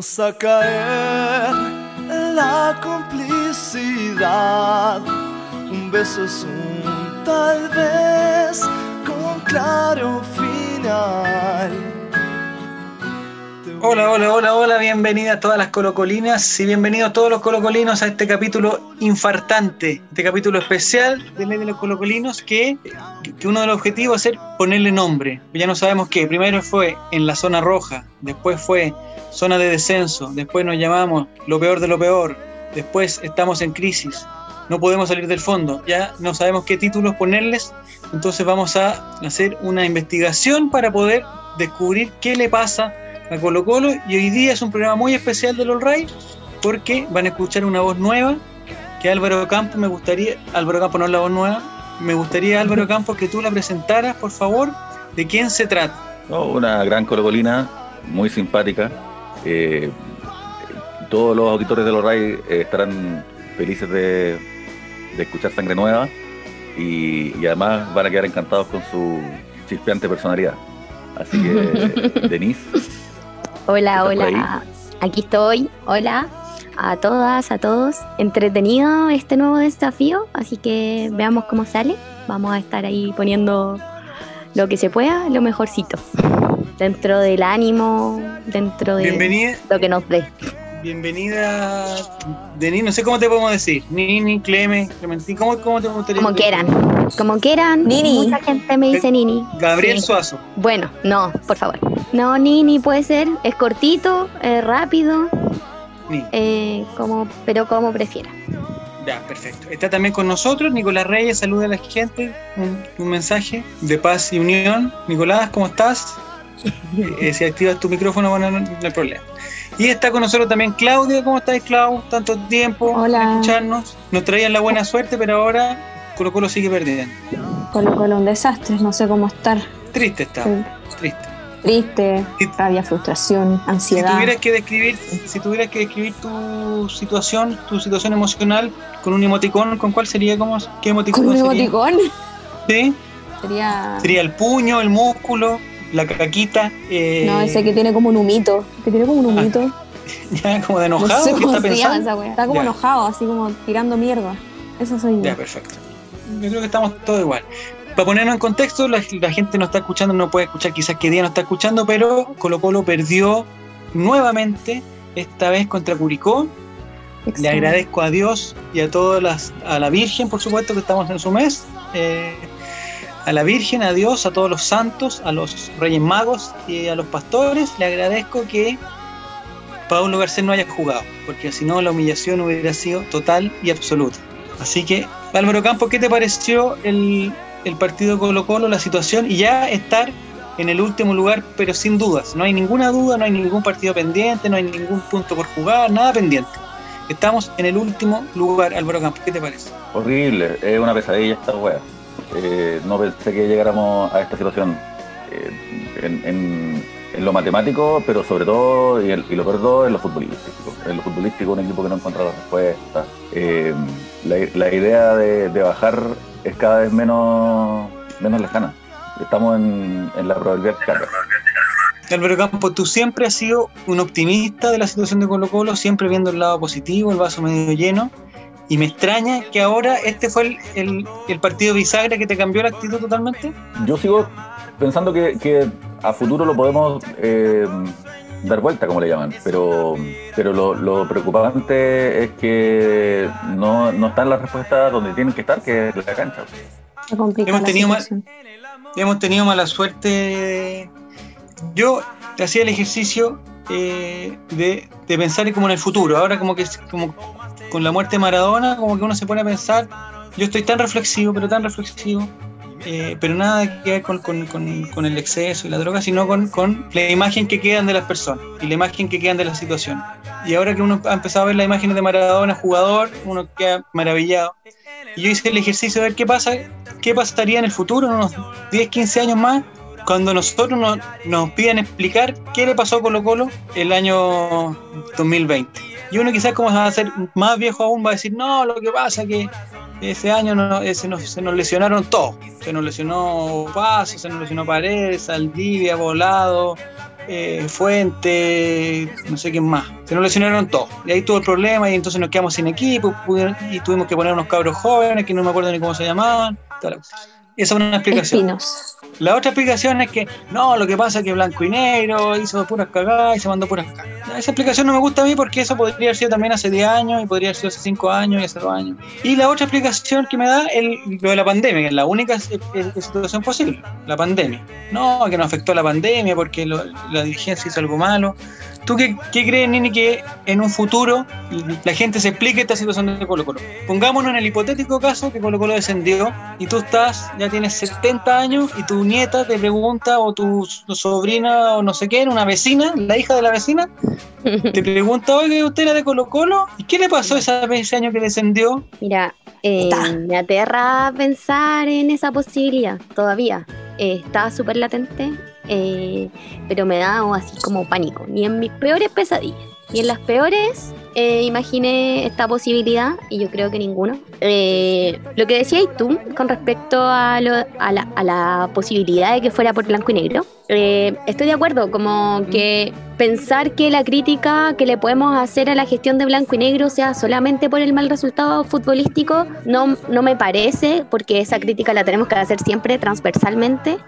Vamos a caer en la complicidad. Un beso es un tal vez con claro final. Hola, hola, hola, hola, bienvenidas a todas las colocolinas y bienvenidos todos los colocolinos a este capítulo infartante, este capítulo especial de Ley de los Colocolinos que, que uno de los objetivos es ponerle nombre. Ya no sabemos qué, primero fue en la zona roja, después fue zona de descenso, después nos llamamos lo peor de lo peor, después estamos en crisis, no podemos salir del fondo, ya no sabemos qué títulos ponerles, entonces vamos a hacer una investigación para poder descubrir qué le pasa a Colo Colo y hoy día es un programa muy especial del All Right porque van a escuchar una voz nueva que Álvaro Campos me gustaría, Álvaro Campos no es la voz nueva, me gustaría Álvaro Campos que tú la presentaras por favor, de quién se trata. una gran colocolina, muy simpática. Eh, todos los auditores del All Right eh, estarán felices de, escuchar Sangre Nueva y, y además van a quedar encantados con su chispeante personalidad. Así que, Denise. Hola, hola. Aquí estoy. Hola a todas, a todos. Entretenido este nuevo desafío, así que veamos cómo sale. Vamos a estar ahí poniendo lo que se pueda, lo mejorcito. Dentro del ánimo, dentro de lo que nos dé. Bienvenida, Denis, no sé cómo te podemos decir. Nini, Cleme, Clementín, ¿cómo, cómo te gustaría? Como quieran, como quieran. Nini. Mucha gente me dice Nini. Gabriel Suazo. Bueno, no, por favor. No, Nini puede ser, es cortito, es rápido. Eh, como, pero como prefiera. Ya, perfecto. Está también con nosotros Nicolás Reyes, saluda a la gente, un, mensaje de paz y unión. Nicolás, ¿cómo estás? Eh, si activas tu micrófono, bueno, no hay problema. Y está con nosotros también Claudia. ¿Cómo estáis, Clau? Tanto tiempo Hola. escucharnos. Nos traían la buena suerte, pero ahora Colo Colo sigue perdiendo. Colo Colo un desastre, no sé cómo estar. Triste está, triste. Triste, rabia, frustración, ansiedad. Si tuvieras que describir, si tuvieras que describir tu situación, tu situación emocional con un emoticón, ¿con cuál sería? ¿Cómo, ¿Qué emoticón ¿Con un sería? emoticón? Sí. Sería... Sería el puño, el músculo, la caquita. Eh... No, ese que tiene como un humito. Que tiene como un ah. humito. ya, como de enojado. No ¿Qué está pensando? Está como enojado, así como tirando mierda. Eso soy yo. Ya, perfecto. Yo creo que estamos todos igual. Para ponernos en contexto, la, gente no está escuchando, no puede escuchar quizás qué día no está escuchando, pero Colo Colo perdió nuevamente, esta vez contra Curicó. Le agradezco a Dios y a todas las, a la Virgen, por supuesto, que estamos en su mes. Eh, a la Virgen, a Dios, a todos los santos, a los Reyes Magos y a los pastores, le agradezco que Pablo Garcés no haya jugado, porque si no la humillación hubiera sido total y absoluta. Así que, Álvaro Campos, ¿qué te pareció el, el partido Colo Colo, la situación y ya estar en el último lugar, pero sin dudas? No hay ninguna duda, no hay ningún partido pendiente, no hay ningún punto por jugar, nada pendiente. Estamos en el último lugar, Álvaro Campos, ¿qué te parece? Horrible, es una pesadilla esta weá. Eh, no pensé que llegáramos a esta situación eh, en, lo matemático, pero sobre todo, y, lo peor en lo futbolístico. En lo futbolístico, un equipo que no encuentra la respuesta. Eh, la, idea de, bajar es cada vez menos, menos lejana. Estamos en, la probabilidad de Álvaro Campos, tú siempre has sido un optimista de la situación de Colo Colo, siempre viendo el lado positivo, el vaso medio lleno. Y me extraña que ahora este fue el, partido bisagra que te cambió la actitud totalmente. Yo sigo pensando que, a futuro lo podemos eh, dar vuelta, como le llaman, pero, pero lo, preocupante es que no, no están las respuestas donde tienen que estar, que es la cancha. Hemos tenido, mal, hemos tenido mala suerte. Yo hacía el ejercicio eh, de, de, pensar como en el futuro. Ahora como que como con la muerte de Maradona, como que uno se pone a pensar, yo estoy tan reflexivo, pero tan reflexivo, eh, pero nada que ver con, el exceso y la droga, sino con, la imagen que quedan de las personas y la imagen que quedan de la situación. Y ahora que uno ha empezado a ver las imágenes de Maradona, jugador, uno queda maravillado. Y yo hice el ejercicio de ver qué pasa, qué pasaría en el futuro, en unos 10, 15 años más, cuando nosotros nos, nos explicar qué le pasó a Colo Colo el año 2020 y uno quizás como va a ser más viejo aún va a decir, no, lo que pasa es que ese año se nos lesionaron todos. Se nos lesionó Paso, se nos lesionó Paredes, Saldivia, Volado, eh, Fuente, no sé quién más. Se nos lesionaron todos. Y ahí tuvo el problema y entonces nos quedamos sin equipo y tuvimos que poner unos cabros jóvenes que no me acuerdo ni cómo se llamaban. Esa es una explicación. La otra explicación es que no, lo que pasa es que Blanco y Negro hizo puras cagadas y se mandó puras cagadas. Esa explicación no me gusta a mí porque eso podría haber sido también hace 10 años y podría haber sido hace 5 años y hace 2 años. Y la otra explicación que me da es lo de la pandemia, que es la única situación posible, la pandemia. No, que nos afectó la pandemia porque la dirigencia hizo algo malo. ¿Tú qué, crees, Nini, que en un futuro la gente se explique esta situación de Colo Colo? Pongámonos en el hipotético caso que Colo Colo descendió y tú estás, ya tienes 70 años y tu nieta te pregunta, o tu sobrina, o no sé qué, una vecina, la hija de la vecina, te pregunta, oye, ¿usted era de Colo Colo? ¿Y qué le pasó ese año que descendió? Mira, eh, me aterra pensar en esa posibilidad todavía. Eh, está súper latente eh, pero me da así como pánico. Ni en mis peores pesadillas, ni en las peores eh, imaginé esta posibilidad y yo creo que ninguno. Eh, lo que decías tú con respecto a, la, posibilidad de que fuera por blanco y negro, eh, estoy de acuerdo, como que pensar que la crítica que le podemos hacer a la gestión de blanco y negro sea solamente por el mal resultado futbolístico, no, no me parece, porque esa crítica la tenemos que hacer siempre transversalmente,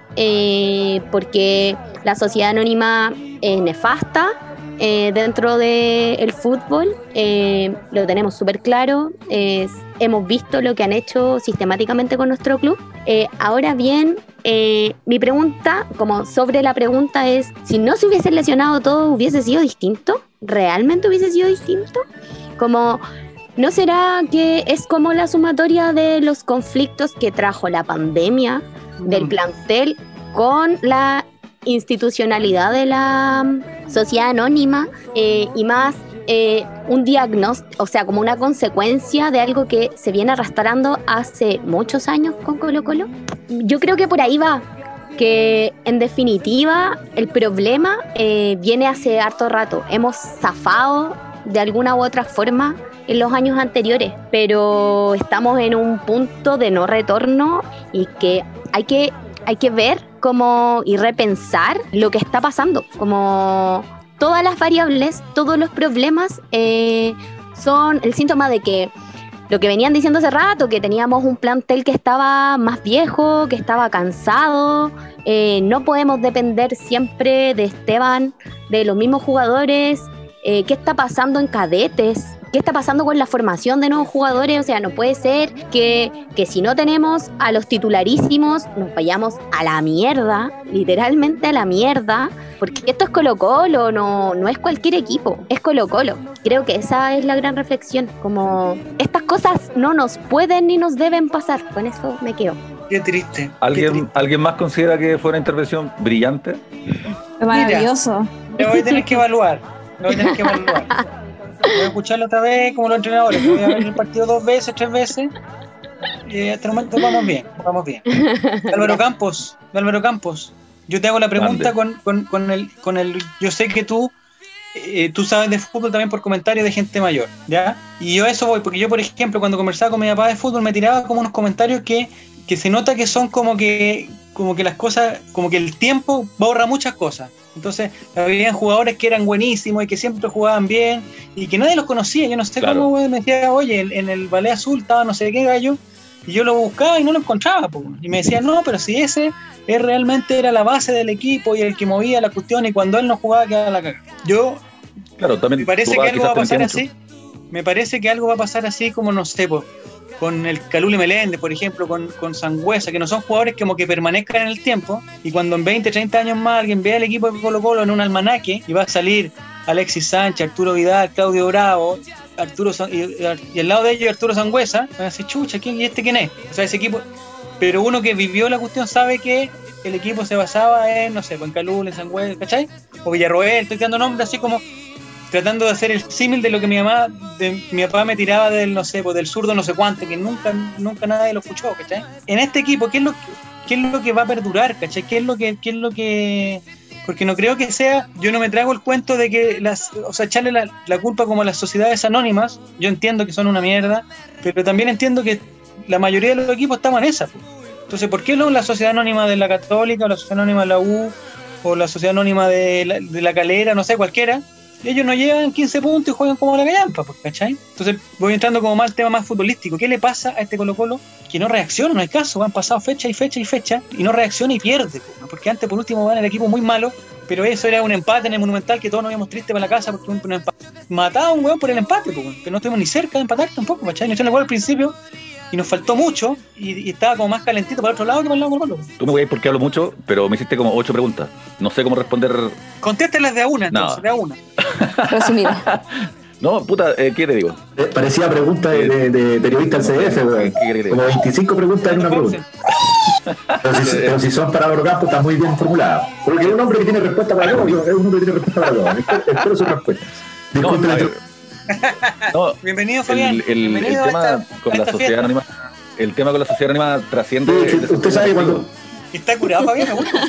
porque la sociedad anónima es nefasta eh, dentro del fútbol, eh, lo tenemos súper claro, hemos visto lo que han hecho sistemáticamente con nuestro club. Eh, ahora bien, mi pregunta, como sobre la pregunta es, si no se hubiese lesionado todo, ¿hubiese sido distinto? ¿Realmente hubiese sido distinto? Como... ¿No será que es como la sumatoria de los conflictos que trajo la pandemia del plantel con la institucionalidad de la mm, sociedad anónima eh, y más eh, un diagnóstico, o sea, como una consecuencia de algo que se viene arrastrando hace muchos años con Colo Colo. Yo creo que por ahí va, que en definitiva el problema eh, viene hace harto rato. Hemos zafado de alguna u otra forma en los años anteriores, pero estamos en un punto de no retorno y que hay que, hay que ver como y repensar lo que está pasando, como todas las variables, todos los problemas eh, son el síntoma de que lo que venían diciendo hace rato, que teníamos un plantel que estaba más viejo, que estaba cansado, eh, no podemos depender siempre de Esteban, de los mismos jugadores, eh, qué está pasando en cadetes, ¿Qué está pasando con la formación de nuevos jugadores? O sea, no puede ser que, que si no tenemos a los titularísimos nos vayamos a la mierda, literalmente a la mierda, porque esto es Colo Colo, no, no es cualquier equipo, es Colo Colo. Creo que esa es la gran reflexión, como estas cosas no nos pueden ni nos deben pasar, con eso me quedo. Qué triste. ¿Alguien, ¿alguien más considera que fue una intervención brillante? Maravilloso. lo voy a tener que evaluar, que evaluar. Voy a escucharlo otra vez como los entrenadores. Voy a ver el partido dos veces, tres veces. Y hasta el momento vamos bien, vamos bien. Álvaro Campos, Álvaro Campos, yo te hago la pregunta con, con, con, el, con el. Yo sé que tú eh, tú sabes de fútbol también por comentarios de gente mayor, ¿ya? Y yo a eso voy, porque yo, por ejemplo, cuando conversaba con mi papá de fútbol, me tiraba como unos comentarios que, que se nota que son como que, como que las cosas, como que el tiempo borra muchas cosas. Entonces, habían jugadores que eran buenísimos y que siempre jugaban bien y que nadie los conocía. Yo no sé cómo me decía, oye, en, el ballet azul estaba no sé qué gallo, y yo lo buscaba y no lo encontraba. Y me decían, no, pero si ese él realmente era la base del equipo y el que movía la cuestión, y cuando él no jugaba, quedaba la caga. Yo, claro, también me parece que algo va a pasar así. Me parece que algo va a pasar así como, no sé, pues con el Calule Meléndez, por ejemplo, con, con Sangüesa, que no son jugadores como que permanezcan en el tiempo, y cuando en 20, 30 años más alguien vea el equipo de Colo Colo en un almanaque y va a salir Alexis Sánchez, Arturo Vidal, Claudio Bravo, Arturo y, al lado de ellos Arturo Sangüesa, van a decir, chucha, ¿quién, ¿y este quién es? O sea, ese equipo. Pero uno que vivió la cuestión sabe que el equipo se basaba en, no sé, pues en Calule, en Sangüesa, ¿cachai? O Villarroel, estoy dando nombres así como tratando de hacer el símil de lo que mi mamá, de, mi papá me tiraba del, no sé, pues del zurdo no sé cuánto, que nunca, nunca nadie lo escuchó, ¿cachai? En este equipo, ¿qué es lo, qué es lo que va a perdurar, ¿cachai? ¿Qué es lo que, qué es lo que porque no creo que sea, yo no me trago el cuento de que las, o sea, echarle la, culpa como a las sociedades anónimas, yo entiendo que son una mierda, pero también entiendo que la mayoría de los equipos estamos en esa. Entonces, ¿por qué no la sociedad anónima de la Católica, o la sociedad anónima de la U, o la sociedad anónima de la calera, no sé, cualquiera, ellos no llevan 15 puntos y juegan como la callampa, pues, ¿cachai? Entonces voy entrando como más al tema más futbolístico. ¿Qué le pasa a este Colo Colo? Que no reacciona, no hay caso, han pasado fecha y fecha y fecha y no reacciona y pierde, pues, porque antes por último van el equipo muy malo, pero eso era un empate en el Monumental que todos nos íbamos tristes para la casa porque un, empate. Mataba a un weón por el empate, pues, que no estuvimos ni cerca de empatar tampoco, ¿cachai? Nos echaron el gol al principio y nos faltó mucho y, y estaba como más calentito para el otro lado que para el lado de Colo Colo. Tú me voy a ir porque hablo mucho, pero me hiciste como ocho preguntas. No sé cómo responder. Contéstelas de a una, entonces, No. de a una. Resumida. No, puta, eh, ¿qué te digo? Eh, Parecía pregunta de, de- de periodista del CDF, ¿Qué weón. querés que te Como diga? 25 preguntas en una pregunta. Pero si, pero si son para Campos, está muy bien formulada. Porque es un hombre que tiene respuesta para todo. Es un hombre que tiene respuesta para todo. Espero, espero su respuesta. No, No, Bienvenido, Fabián. el, el- el Bienvenido a tema esta- con a la sociedad fiesta. anónima, el tema con la sociedad anónima trasciende. Sí, sí, el usted sabe cuando. Está curado, Fabián, me gusta.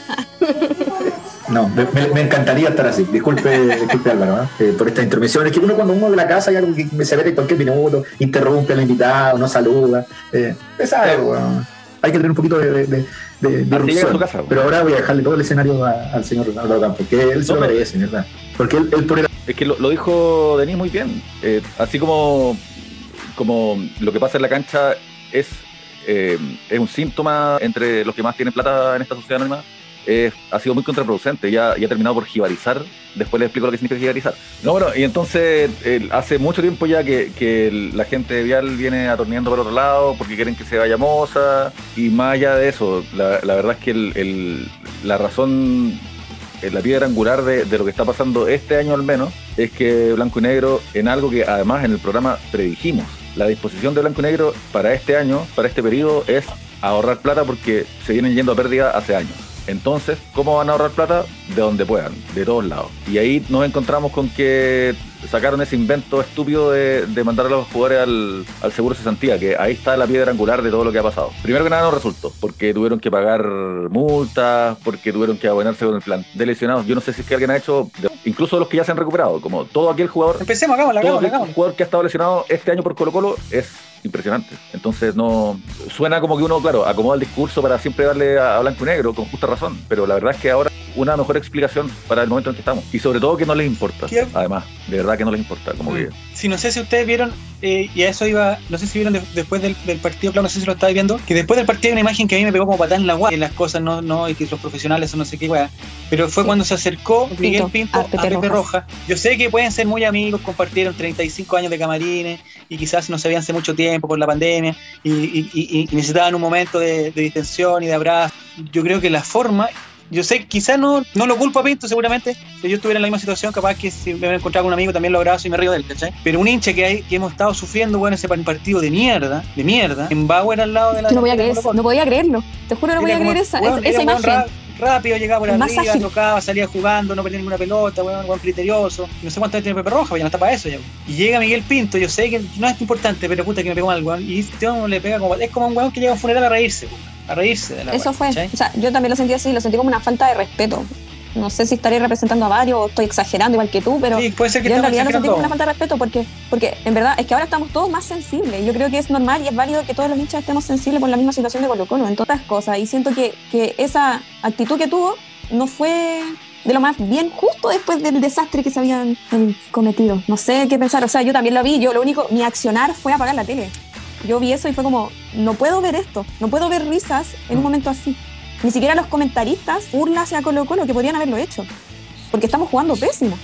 No, me, me- encantaría estar así. Disculpe, disculpe Álvaro, ¿eh? Eh, por esta intervención. Es que uno cuando uno de la casa hay algo que me se mete en cualquier minuto, interrumpe al invitado, no saluda. Eh, usted sabe, weón. Hay que tener un poquito de, de, casa. Pero ahora voy a dejarle todo el escenario a- al señor Álvaro Campos, que él se lo merece, ¿verdad? Porque él, él por el Es que lo, dijo Denis muy bien. Eh, así como, como lo que pasa en la cancha es, eh, es un síntoma entre los que más tienen plata en esta sociedad anónima, ha sido muy contraproducente. Ya ha terminado por jibarizar. Después les explico lo que significa jibarizar. No, bueno, y entonces hace mucho tiempo ya que, que la gente de Vial viene atorneando por otro lado porque quieren que se vaya Moza. Y más allá de eso, la, verdad es que el- la razón la piedra angular de, de lo que está pasando este año al menos es que Blanco y Negro, en algo que además en el programa predijimos, la disposición de Blanco y Negro para este año, para este periodo, es ahorrar plata porque se vienen yendo a pérdida hace años. Entonces, ¿cómo van a ahorrar plata? De donde puedan, de todos lados. Y ahí nos encontramos con que sacaron ese invento estúpido de, de mandar a los jugadores al, al seguro cesantía, que ahí está la piedra angular de todo lo que ha pasado. Primero que nada no resultó, porque tuvieron que pagar multas, porque tuvieron que abonarse con el plan de lesionados. Yo no sé si es que alguien ha hecho, de- incluso los que ya se han recuperado, como todo aquel jugador Empecemos, hagámosla, todo aquel jugador que ha estado lesionado este año por Colo Colo es impresionante. Entonces no suena como que uno, claro, acomoda el discurso para siempre darle a, a blanco y negro, con justa razón, pero la verdad es que ahora una mejor explicación para el momento en que estamos. Y sobre todo que no les importa, ¿Qué? además, de verdad que no les importa, como que... Sí, no sé si ustedes vieron, eh, y a eso iba, no sé si vieron de- después del, del partido, claro, no sé si lo estáis viendo, que después del partido hay una imagen que a mí me pegó como patada en la guay, que las cosas no, no, y que los profesionales son no sé qué weá. Pero fue Sí. cuando se acercó Pinto, Miguel Pinto a a Pepe Rojas. Roja. Yo sé que pueden ser muy amigos, compartieron 35 años de camarines y quizás no se veían hace mucho tiempo por la pandemia y, y- y- y necesitaban un momento de, de distensión y de abrazo. Yo creo que la forma, yo sé, quizás no, no lo culpo a Pinto seguramente, si yo estuviera en la misma situación, capaz que si me hubiera encontrado con un amigo también lo abrazo y me río de él, ¿cachai? Pero un hincha que, hay, que hemos estado sufriendo, bueno, ese partido de mierda, de mierda, en Bauer al lado de la... Yo no podía creer, no podía creerlo. Te juro, no podía creer esa, esa, imagen. ra- rápido llegaba por arriba, ágil. tocaba, salía jugando, no perdía ninguna pelota, weón, weón criterioso. No sé cuánto tiene Pepe Roja, ya no está para eso ya. Y llega Miguel Pinto, yo sé que no es importante, pero puta que me pegó mal, weón. Y este weón le pega como. Es como un weón que llega a un funeral a reírse, weón. A reírse de la Eso fue. O sea, yo también lo sentí así, lo sentí como una falta de respeto. No sé si estaré representando a varios o estoy exagerando igual que tú, pero Sí, puede ser que yo en realidad lo sentí como una falta de respeto porque, porque en verdad es que ahora estamos todos más sensibles. Yo creo que es normal y es válido que todos los hinchas estemos sensibles por la misma situación de Colo Colo en todas cosas. Y siento que, que esa actitud que tuvo no fue de lo más bien justo después del desastre que se habían cometido. No sé qué pensar. O sea, yo también lo vi. Yo lo único, mi accionar fue apagar la tele. Yo vi eso y fue como, no puedo ver esto, no puedo ver risas en un momento así. Ni siquiera los comentaristas burlas a Colo Colo que podrían haberlo hecho, porque estamos jugando pésimo.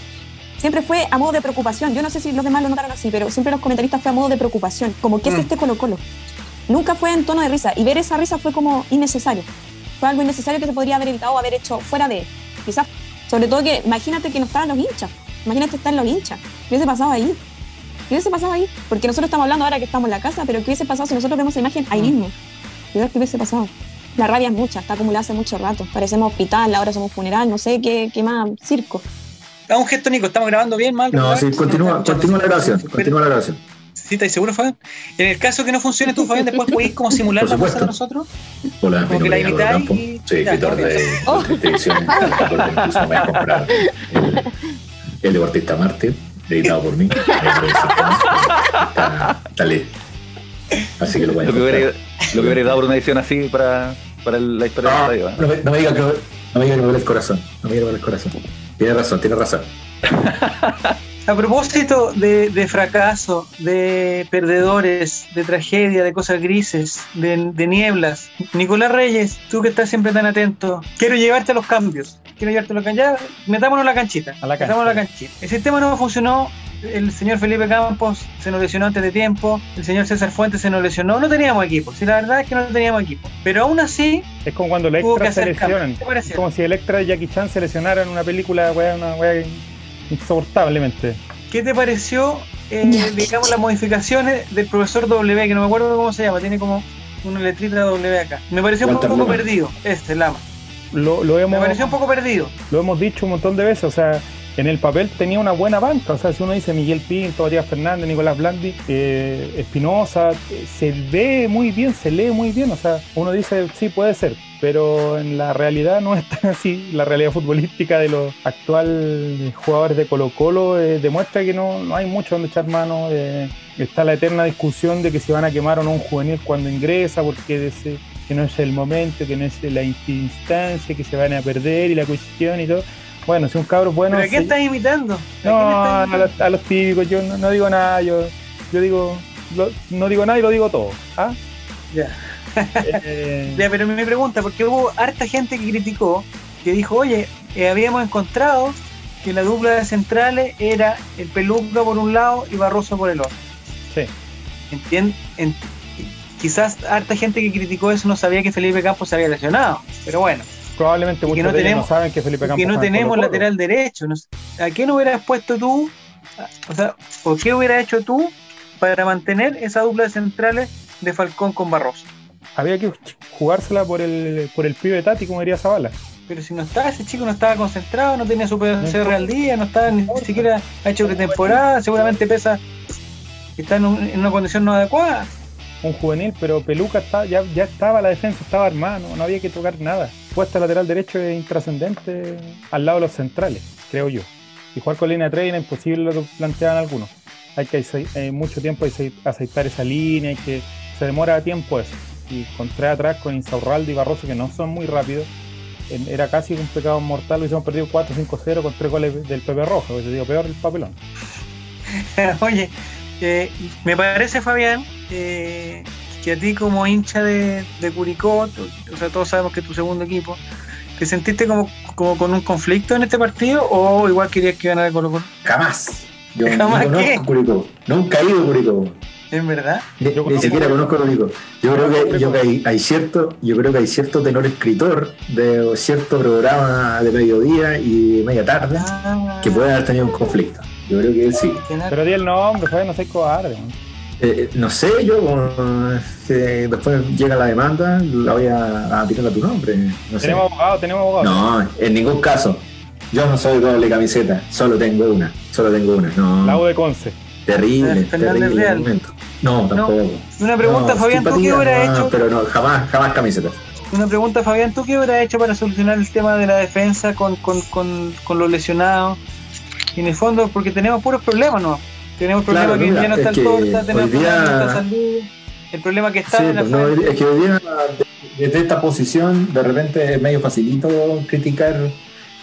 Siempre fue a modo de preocupación. Yo no sé si los demás lo notaron así, pero siempre los comentaristas fue a modo de preocupación. Como, ¿qué es Mm. este Colo Colo? Nunca fue en tono de risa. Y ver esa risa fue como innecesario. Fue algo innecesario que se podría haber evitado o haber hecho fuera de. Quizás, sobre todo que, imagínate que no estaban los hinchas. Imagínate estar los hinchas. ¿Qué hubiese pasado ahí? ¿Qué hubiese pasado ahí? Porque nosotros estamos hablando ahora que estamos en la casa, pero ¿qué hubiese pasado si nosotros vemos esa imagen ahí mismo? ¿Qué hubiese pasado? La rabia es mucha, está acumulada hace mucho rato. Parecemos hospital, ahora somos funeral, no sé qué, qué más, circo. Haz un gesto, Nico, estamos grabando bien, mal. No, sí, continúa, continúa la grabación. Continúa la grabación. ¿Sí, ¿Estáis seguros, Fabián? En el caso que no funcione tú, Fabián, después podéis como simular la cosa de nosotros. Hola, Como mi que la imitáis y- Sí, ya, escritor de, Oh. televisión. Me voy a comprar el, el deportista Marte, editado por mí. Está, está. Así que lo voy a Lo que hubiera, lo que hubiera dado por una edición así para, para la historia No, del estadio. ¿eh? no me, no me diga que No me quiero el corazón. No me quiero el corazón. Tiene razón, tiene razón. A propósito de, fracaso, de perdedores, de tragedia, de cosas grises, de, nieblas, Nicolás Reyes, tú que estás siempre tan atento, quiero llevarte a los cambios. Quiero llevarte a los cambios. Ya, metámonos la canchita. A la Metámonos la canchita. El sistema no funcionó. El señor Felipe Campos se nos lesionó antes de tiempo. El señor César Fuentes se nos lesionó. No teníamos equipo. Sí, la verdad es que no teníamos equipo. Pero aún así. Es como cuando Electra se lesionan. Es como si Electra y Jackie Chan se lesionaran en una película, una insoportablemente. ¿Qué te pareció, eh, digamos, las modificaciones del profesor W, que no me acuerdo cómo se llama, tiene como una letrita W acá? Me pareció un poco perdido, este, Lama. Lo, lo hemos, me pareció un poco perdido. Lo hemos dicho un montón de veces, o sea, en el papel tenía una buena banca. O sea, si uno dice Miguel Pinto, Matías Fernández, Nicolás Blandi, eh, Espinosa, se ve muy bien, se lee muy bien. O sea, uno dice, sí, puede ser. Pero en la realidad no es tan así. La realidad futbolística de los actuales jugadores de Colo Colo eh, demuestra que no, no, hay mucho donde echar mano. Eh, está la eterna discusión de que si van a quemar o no un juvenil cuando ingresa, porque que no es el momento, que no es la instancia, que se van a perder y la cuestión y todo. Bueno, si un cabro bueno. ¿Pero a quién estás imitando? No, a, los, típicos, yo no, digo nada, yo, yo digo, no digo nada y lo digo todo. ¿ah? Ya. Eh, ya, pero me pregunta, porque hubo harta gente que criticó, que dijo, oye, eh, habíamos encontrado que la dupla de centrales era el Peluca por un lado y Barroso por el otro. Sí. Entiend, quizás harta gente que criticó eso no sabía que Felipe Campos se había lesionado, pero bueno probablemente muchos no, tenemos, no saben que Felipe Campos. Que no tenemos lateral derecho. ¿A qué no hubieras puesto tú? O sea, ¿por qué hubieras hecho tú para mantener esa dupla de centrales de Falcón con Barroso? Había que jugársela por el, por el pibe Tati, como diría Zavala. Pero si no estaba, ese chico no estaba concentrado, no tenía su PCR al día, no estaba ni siquiera ha hecho pretemporada, seguramente pesa, está en, en una condición no adecuada un juvenil, pero Peluca está, ya, ya estaba, la defensa estaba armada, no, había que tocar nada. Puesta lateral derecho es intrascendente al lado de los centrales, creo yo. Y jugar con línea 3 era imposible lo que planteaban algunos. Hay que hay mucho tiempo hay aceitar esa línea, y que se demora tiempo eso. Y con tres atrás, con Insaurralde y Barroso, que no son muy rápidos, era casi un pecado mortal. Hubiésemos perdido 4-5-0 con tres goles del Pepe Rojo, que te digo, peor el papelón. Oye, eh, me parece, Fabián, eh, que a ti como hincha de, Curicó, o sea, todos sabemos que es tu segundo equipo, ¿te sentiste como, como con un conflicto en este partido o igual querías que ganara Colo Colo? Jamás. Yo ¿Jamás no conozco Curicó. Nunca he ido a Curicó. ¿Es verdad? Ni, siquiera conozco Curicó. Yo creo que, hay, cierto, yo creo que hay cierto tenor escritor de cierto programa de mediodía y media tarde ah. que puede haber tenido un conflicto. Yo creo que él sí. Pero di el nombre, no soy cobarde. Eh, no sé, yo después llega la demanda, la voy a, tirar a tu nombre. tenemos abogado, tenemos abogado. No, en ningún caso. Yo no soy doble camiseta, solo tengo una, solo tengo una. No. La U de Conce. Terrible, terrible momento. No, tampoco. Una pregunta, Fabián, ¿tú qué hubieras hecho? Pero no, jamás, jamás camisetas. Una pregunta, Fabián, ¿tú qué hubieras hecho para solucionar el tema de la defensa con, con, con, con los lesionados? Y en el fondo, porque tenemos puros problemas, ¿no? Tenemos problemas que ya no está el tenemos problemas que está salud, el problema que está en la pues, Es que hoy día, desde esta posición, de repente es medio facilito criticar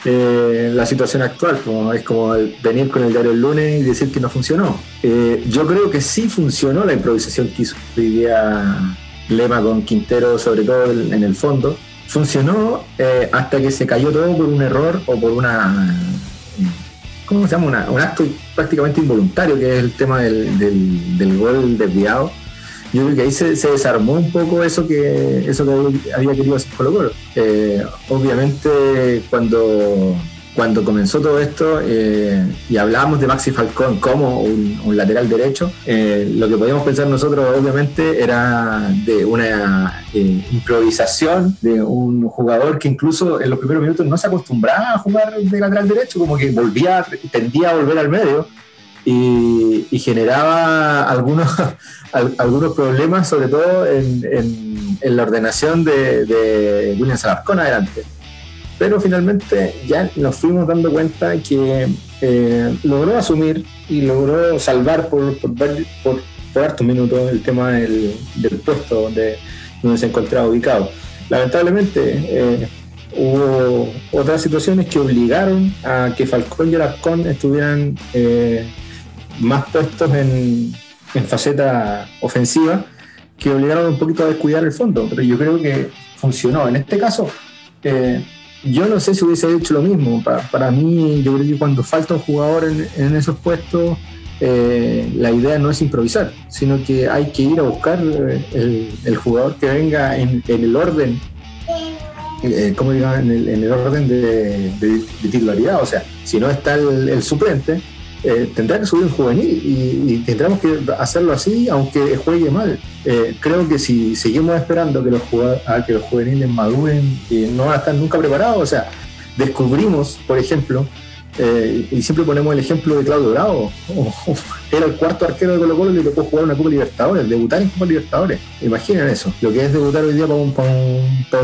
eh, la situación actual, como es como venir con el diario el lunes y decir que no funcionó. Eh, yo creo que sí funcionó la improvisación que hizo hoy día Lema con Quintero, sobre todo en el fondo. Funcionó eh, hasta que se cayó todo por un error o por una ¿cómo se llama? un acto prácticamente involuntario, que es el tema del, del, gol desviado. Yo creo que ahí se, desarmó un poco eso que, eso que había querido hacer Colo. Eh, obviamente cuando cuando comenzó todo esto eh, y hablábamos de Maxi Falcón como un, lateral derecho, eh, lo que podíamos pensar nosotros obviamente era de una eh, improvisación de un jugador que incluso en los primeros minutos no se acostumbraba a jugar de lateral derecho, como que volvía, tendía a volver al medio y, generaba algunos, algunos problemas, sobre todo en, la ordenación de, de William Salarcón adelante pero finalmente ya nos fuimos dando cuenta que eh, logró asumir y logró salvar por, por, por, por hartos minutos el tema del, puesto donde, donde se encontraba ubicado. Lamentablemente, eh, hubo otras situaciones que obligaron a que Falcón y Alarcón estuvieran eh, más puestos en, en faceta ofensiva, que obligaron un poquito a descuidar el fondo, pero yo creo que funcionó. En este caso, yo no sé si hubiese hecho lo mismo. Para, mí, yo creo que cuando falta un jugador en, esos puestos, eh, la idea no es improvisar, sino que hay que ir a buscar el, jugador que venga en, el orden, eh, como en el, orden de, titularidad. O sea, si no está el suplente, eh, tendrá que subir un juvenil y, tendremos que hacerlo así, aunque juegue mal. Eh, creo que si seguimos esperando que los, a que los juveniles maduren, no van a estar nunca preparados, o sea, descubrimos, por ejemplo, eh, y siempre ponemos el ejemplo de Claudio Bravo. era el cuarto arquero de Colo Colo y le tocó jugar una Copa Libertadores, debutar en Copa Libertadores. Imaginen eso, lo que es debutar hoy día para un,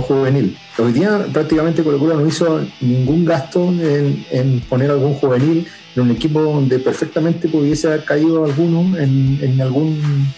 juvenil. Hoy día prácticamente Colo Colo no hizo ningún gasto en poner algún juvenil en un equipo donde perfectamente pudiese haber caído alguno en, en algún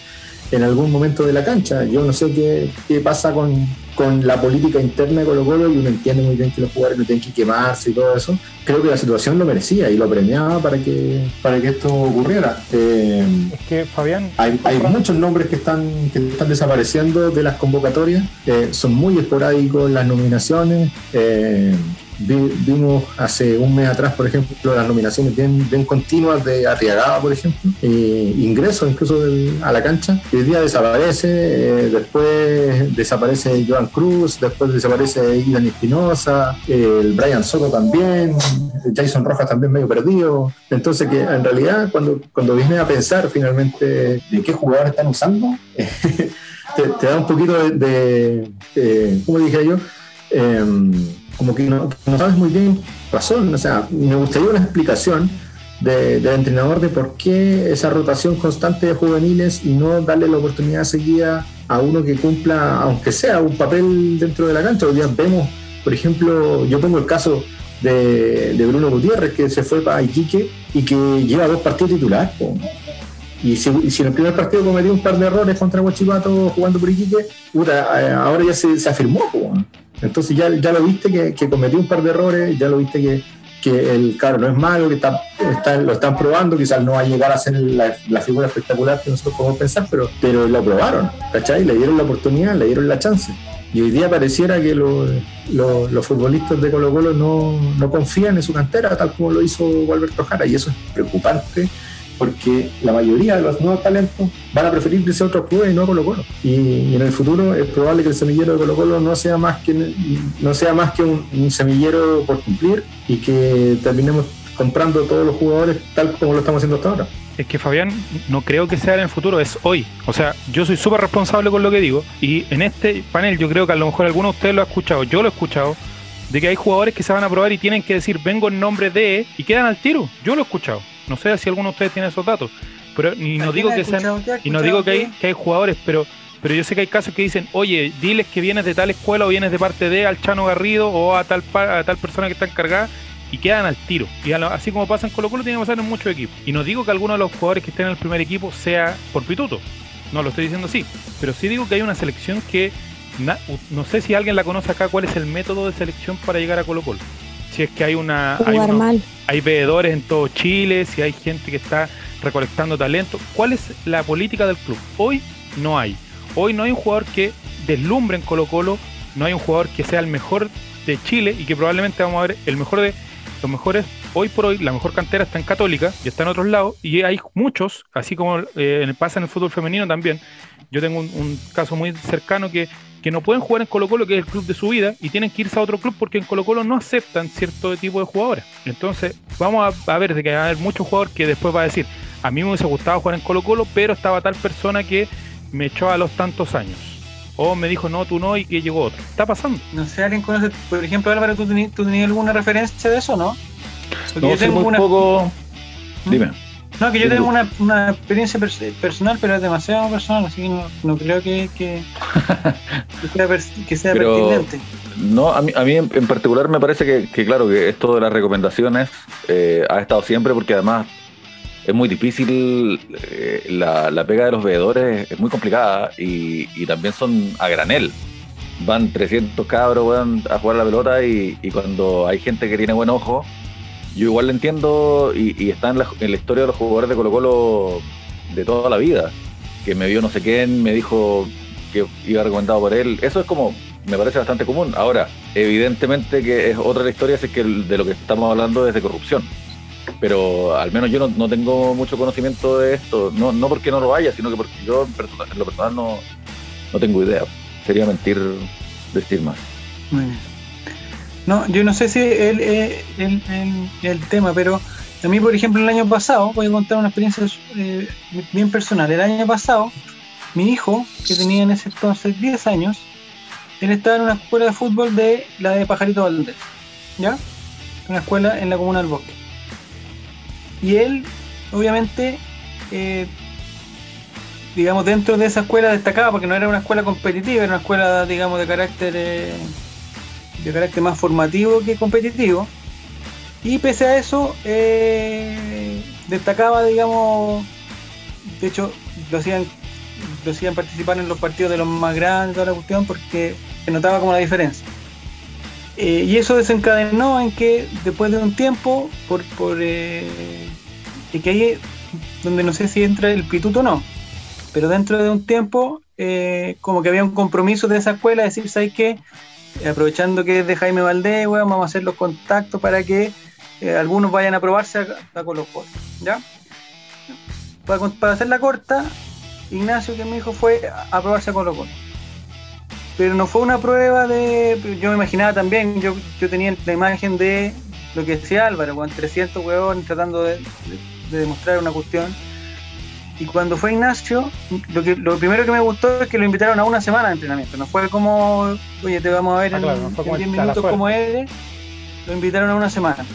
en algún momento de la cancha. Yo no sé qué, qué pasa con, con, la política interna de Colo Colo y uno entiende muy bien que los jugadores no tienen que quemarse y todo eso. Creo que la situación lo merecía y lo premiaba para que, para que esto ocurriera. Eh, es que, Fabián... Hay, hay muchos nombres que están, que están desapareciendo de las convocatorias. Eh, son muy esporádicos las nominaciones. Eh, vimos hace un mes atrás, por ejemplo, las nominaciones bien, continuas de Arriagada, por ejemplo, eh, ingresos incluso a la cancha, y día desaparece, eh, después desaparece Joan Cruz, después desaparece Ilan Espinosa, el Brian Soto también, Jason Rojas también medio perdido. Entonces, que en realidad, cuando, cuando vine a pensar finalmente de qué jugadores están usando, te, da un poquito de, de eh, ¿cómo dije yo? Como que no, sabes muy bien razón. O sea, me gustaría una explicación del entrenador de por qué esa rotación constante de juveniles y no darle la oportunidad seguida a uno que cumpla, aunque sea un papel dentro de la cancha. Hoy día vemos, por ejemplo, yo pongo el caso de, Bruno Gutiérrez, que se fue para Iquique y que lleva dos partidos titulares. Y si, en el primer partido cometió un par de errores contra Huachipato jugando por Iquique, eh, ahora ya se, se afirmó. Entonces ya, ya lo viste que, cometió un par de errores, ya lo viste que, el carro no es malo, que está, lo están probando, quizás no va a llegar a ser la, figura espectacular que nosotros podemos pensar, pero, pero lo probaron, ¿cachai? Le dieron la oportunidad, le dieron la chance. Y hoy día pareciera que los futbolistas de Colo Colo no, no confían en su cantera, tal como lo hizo Alberto Jara, y eso es preocupante porque la mayoría de los nuevos talentos van a preferir irse a otros clubes y no a Colo Colo. Y, en el futuro es probable que el semillero de Colo Colo no sea más que, no sea más que un, semillero por cumplir y que terminemos comprando todos los jugadores tal como lo estamos haciendo hasta ahora. Es que Fabián, no creo que sea en el futuro, es hoy. O sea, yo soy súper responsable con lo que digo y en este panel yo creo que a lo mejor alguno de ustedes lo ha escuchado, yo lo he escuchado, de que hay jugadores que se van a probar y tienen que decir vengo en nombre de y quedan al tiro. Yo lo he escuchado. No sé si alguno de ustedes tiene esos datos. Pero y no digo que sean, y no digo que hay, que hay jugadores, pero pero yo sé que hay casos que dicen, oye, diles que vienes de tal escuela o vienes de parte de al Chano Garrido o a tal a tal persona que está encargada y quedan al tiro. Y así como pasa en Colo Colo, tiene que pasar en muchos equipos. Y no digo que alguno de los jugadores que estén en el primer equipo sea por pituto. No lo estoy diciendo así. Pero sí digo que hay una selección que no sé si alguien la conoce acá, cuál es el método de selección para llegar a Colo Colo si es que hay una hay, hay veedores en todo Chile, si hay gente que está recolectando talento. ¿Cuál es la política del club? Hoy no hay. Hoy no hay un jugador que deslumbre en Colo Colo, no hay un jugador que sea el mejor de Chile y que probablemente vamos a ver el mejor de los mejores. Hoy por hoy la mejor cantera está en Católica y está en otros lados y hay muchos, así como eh, pasa en el fútbol femenino también. Yo tengo un caso muy cercano que que no pueden jugar en Colo Colo, que es el club de su vida, y tienen que irse a otro club porque en Colo Colo no aceptan cierto tipo de jugadores. Entonces, vamos a, ver de que va a haber muchos jugadores que después va a decir, a mí me hubiese gustado jugar en Colo Colo, pero estaba tal persona que me echó a los tantos años. O me dijo, no, tú no, y que llegó otro. Está pasando. No sé, alguien conoce, por ejemplo, Álvaro, ¿tú tenías, alguna referencia de eso, no? no, yo tengo un poco... ¿Mm? Dime. No, que yo tengo una, una experiencia personal, pero es demasiado personal, así que no, no creo que, que, que sea, pertinente. No, a mí, a mí en, particular me parece que, que, claro, que esto de las recomendaciones eh, ha estado siempre porque además es muy difícil, eh, la, la, pega de los veedores es muy complicada y, y también son a granel. van 300 cabros weón, a jugar la pelota y, cuando hay gente que tiene buen ojo, yo igual lo entiendo y, está en la, historia de los jugadores de Colo Colo de toda la vida, que me vio no sé quién, me dijo que iba recomendado por él, eso es como, me parece bastante común. Ahora, evidentemente que es otra la historia, es que de lo que estamos hablando es de corrupción. Pero al menos yo no, tengo mucho conocimiento de esto, no, no porque no lo haya, sino que porque yo en lo personal no, no tengo idea sería mentir decir más. No, yo no sé si el, el, el, tema, pero a mí, por ejemplo, el año pasado, voy a contar una experiencia eh, bien personal. El año pasado, mi hijo, que tenía en ese entonces 10 años, él estaba en una escuela de fútbol de la de Pajarito Valdés, ¿ya? Una escuela en la comuna del Bosque. Y él, obviamente, eh, digamos, dentro de esa escuela destacaba, porque no era una escuela competitiva, era una escuela, digamos, de carácter, eh, de carácter más formativo que competitivo. Y pese a eso, eh, destacaba, digamos, de hecho, lo hacían, lo hacían participar en los partidos de los más grandes, toda la cuestión, porque se notaba como la diferencia. Eh, y eso desencadenó en que después de un tiempo, por, por que ahí donde no sé si entra el pituto o no, pero dentro de un tiempo, eh, como que había un compromiso de esa escuela, decir, ¿sabes qué? Aprovechando que es de Jaime Valdés, vamos a hacer los contactos para que eh, algunos vayan a probarse a, con los Colo, ¿ya? Para, para, hacer la corta, Ignacio, que mi hijo fue a probarse Colo Colo. Pero no fue una prueba de. Yo me imaginaba también, yo, yo tenía la imagen de lo que decía Álvaro, con 300 huevones tratando de demostrar una cuestión y cuando fue Ignacio, lo, que, lo primero que me gustó es que lo invitaron a una semana de entrenamiento. No fue como, oye, te vamos a ver ah, en, 10 minutos como eres. Lo invitaron a una semana.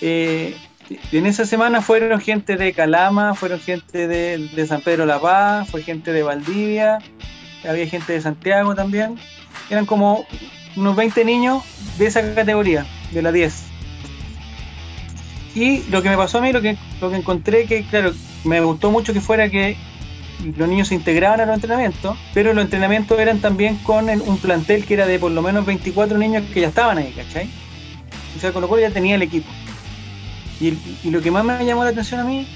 Eh, en esa semana fueron gente de Calama, fueron gente de, San Pedro La Paz, fue gente de Valdivia, había gente de Santiago también. Eran como unos 20 niños de esa categoría, de la 10. Y lo que me pasó a mí, lo que, lo que encontré que, claro, me gustó mucho que fuera que los niños se integraban a los entrenamientos, pero los entrenamientos eran también con un plantel que era de por lo menos 24 niños que ya estaban ahí, ¿cachai? O sea, con lo cual ya tenía el equipo. Y, lo que más me llamó la atención a mí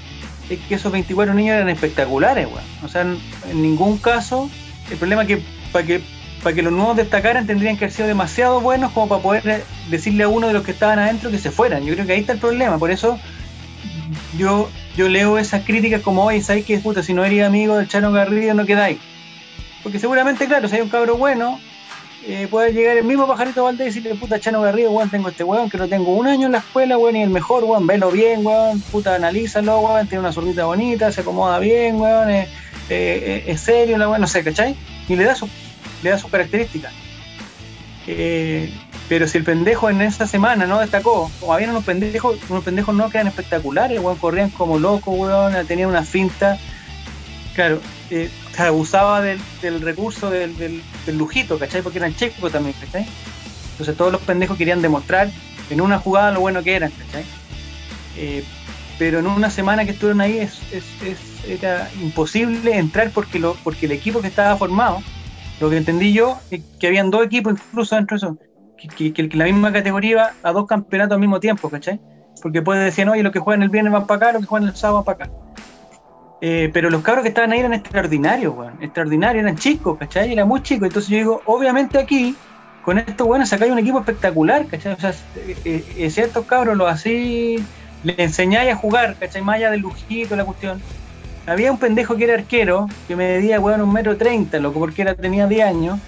es que esos 24 niños eran espectaculares, weón. O sea, en, ningún caso, el problema es que para que para que los nuevos destacaran tendrían que haber sido demasiado buenos como para poder decirle a uno de los que estaban adentro que se fueran. Yo creo que ahí está el problema. Por eso yo yo leo esas críticas como, oye, ¿sabes qué? Puta, si no eres amigo del Chano Garrido no quedáis. Porque seguramente, claro, si hay un cabro bueno, eh, puede llegar el mismo pajarito Valdés y decirle, puta, Chano Garrido, weón, tengo este weón que lo tengo un año en la escuela, weón, y el mejor, weón, velo bien, weón, puta, analízalo, weón, tiene una zurdita bonita, se acomoda bien, weón, es, serio, la weón, no sé, ¿cachai? Y le da su, le da sus características. Eh, pero si el pendejo en esa semana no destacó, como habían unos pendejos, unos pendejos no quedan espectaculares, weón, corrían como locos, weón, tenían una finta. Claro, eh, abusaba del, recurso del, lujito, ¿cachai? Porque eran chicos también, ¿cachai? Entonces todos los pendejos querían demostrar en una jugada lo bueno que eran, ¿cachai? Eh, pero en una semana que estuvieron ahí es, era imposible entrar porque, lo, porque el equipo que estaba formado, lo que entendí yo, es que habían dos equipos incluso dentro de eso, que, que, la misma categoría iba a dos campeonatos al mismo tiempo, ¿cachai? Porque puede decir, oye, los que juegan el viernes van para acá, los que juegan el sábado van para acá. Eh, pero los cabros que estaban ahí eran extraordinarios, weón. Extraordinarios, eran chicos, ¿cachai? Eran muy chicos. Entonces yo digo, obviamente aquí, con estos buenos, sacáis un equipo espectacular, ¿cachai? O sea, eh, eh, a estos cabros los así, le enseñáis a jugar, ¿cachai? Más allá lujito, la cuestión. Había un pendejo que era arquero, que me medía, weón, un metro treinta, loco, porque era, tenía 10 años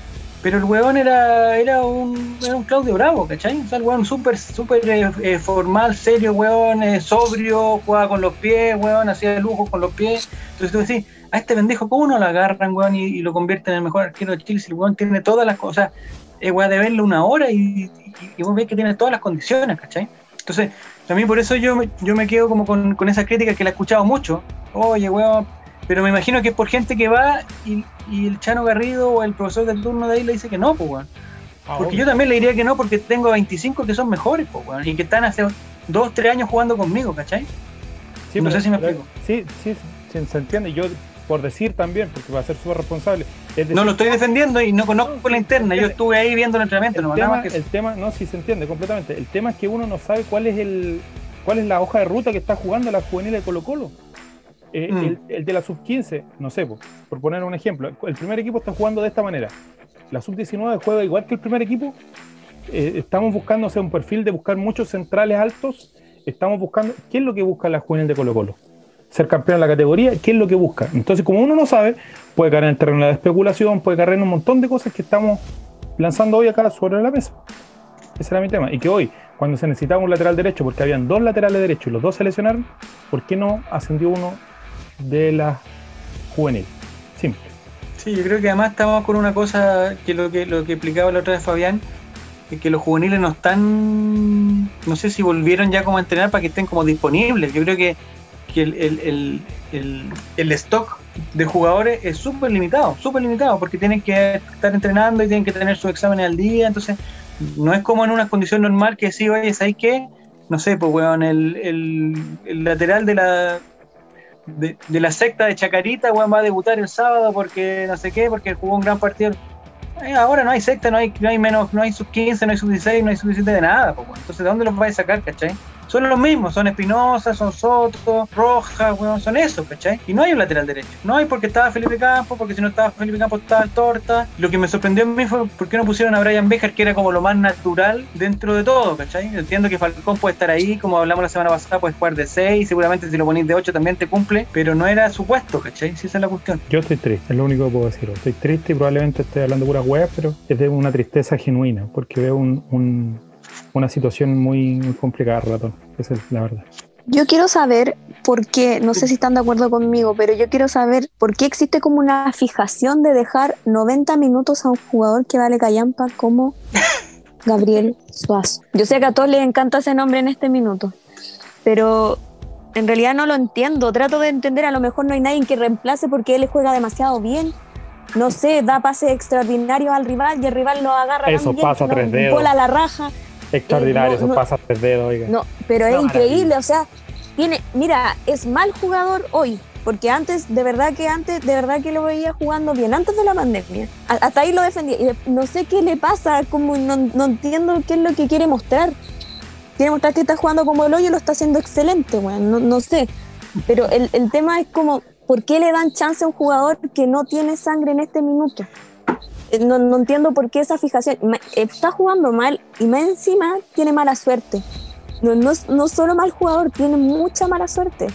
pero el weón era, era, un, era un Claudio Bravo, ¿cachai? O sea, el weón súper super, eh, eh, formal, serio, weón, eh, sobrio, jugaba con los pies, weón, hacía lujo con los pies. Entonces tú decís, a este pendejo, ¿cómo no lo agarran, weón, y, lo convierten en el mejor arquero de Chile? Si el weón tiene todas las cosas, es weón de verlo una hora y, y, vos ves que tiene todas las condiciones, ¿cachai? Entonces, también por eso yo, yo me quedo como con, con esa crítica que la he escuchado mucho. Oye, weón, pero me imagino que es por gente que va y, el Chano Garrido o el profesor del turno de ahí le dice que no, pues, weón. Ah, porque yo también le diría que no porque tengo 25 que son mejores, pues, weón. Y que están hace dos, o tres años jugando conmigo, ¿cachai? no sé si me explico. Sí, sí, se entiende. Yo por decir también, porque va a ser súper responsable. no lo estoy defendiendo y no conozco la interna, yo estuve ahí viendo el entrenamiento. El, no, tema, el tema, no, si se entiende completamente. El tema es que uno no sabe cuál es el cuál es la hoja de ruta que está jugando la juvenil de Colo Colo. Eh, mm. el, de la sub-15, no sé, por, poner un ejemplo, el primer equipo está jugando de esta manera. La sub-19 juega igual que el primer equipo. Eh, estamos buscando un perfil de buscar muchos centrales altos. Estamos buscando, ¿qué es lo que busca la juvenil de Colo Colo? Ser campeón en la categoría, ¿qué es lo que busca? Entonces, como uno no sabe, puede caer en el terreno de la especulación, puede caer en un montón de cosas que estamos lanzando hoy acá sobre la mesa. Ese era mi tema. Y que hoy, cuando se necesitaba un lateral derecho, porque habían dos laterales derechos y los dos se lesionaron, ¿por qué no ascendió uno de la juvenil. Simple. Sí, yo creo que además estamos con una cosa que lo que lo que explicaba la otra vez Fabián, que los juveniles no están, no sé si volvieron ya como a entrenar para que estén como disponibles. Yo creo que, el, el, stock de jugadores es súper limitado, súper limitado, porque tienen que estar entrenando y tienen que tener sus exámenes al día, entonces no es como en una condición normal que sí, oye, ¿sabes qué? No sé, pues weón, el, el lateral de la, de, la secta de Chacarita, weón, va a debutar el sábado porque no sé qué, porque jugó un gran partido. Eh, ahora no hay secta, no hay, no hay menos, no hay sub 15, no hay sub 16, no hay sub 17 de nada, pues, entonces ¿de dónde los vais a sacar, cachai? Son los mismos, son Espinosa, son Soto, Rojas, weón, son esos, ¿cachai? Y no hay un lateral derecho. No hay porque estaba Felipe Campos, porque si no estaba Felipe Campos estaba Torta. Lo que me sorprendió a mí fue por qué no pusieron a Brian Bejar, que era como lo más natural dentro de todo, ¿cachai? Entiendo que Falcón puede estar ahí, como hablamos la semana pasada, puede jugar de 6, seguramente si lo ponís de 8 también te cumple, pero no era su puesto, ¿cachai? Si esa es la cuestión. Yo estoy triste, es lo único que puedo decir. Estoy triste y probablemente estoy hablando puras weas, pero es de una tristeza genuina, porque veo un una situación muy, complicada, ratón. Esa es la verdad. Yo quiero saber por qué, no sé si están de acuerdo conmigo, pero yo quiero saber por qué existe como una fijación de dejar 90 minutos a un jugador que vale callampa como Gabriel Suazo. Yo sé que a todos les encanta ese nombre en este minuto, pero en realidad no lo entiendo. Trato de entender, a lo mejor no hay nadie que reemplace porque él juega demasiado bien. No sé, da pases extraordinarios al rival y el rival lo agarra. Eso pasa tres dedos. Bola la raja. Extraordinario, eso pasa tres dedos, No, pero es increíble, o sea, tiene, mira, es mal jugador hoy, porque antes, de verdad que antes, de verdad que lo veía jugando bien, antes de la pandemia. Hasta ahí lo defendía. No sé qué le pasa, como no, entiendo qué es lo que quiere mostrar. Quiere mostrar que está jugando como el hoyo, lo está haciendo excelente, bueno, no, sé. Pero el, el tema es como, ¿por qué le dan chance a un jugador que no tiene sangre en este minuto? No, no, entiendo por qué esa fijación. Está jugando mal y más encima tiene mala suerte. No, no, no solo mal jugador, tiene mucha mala suerte.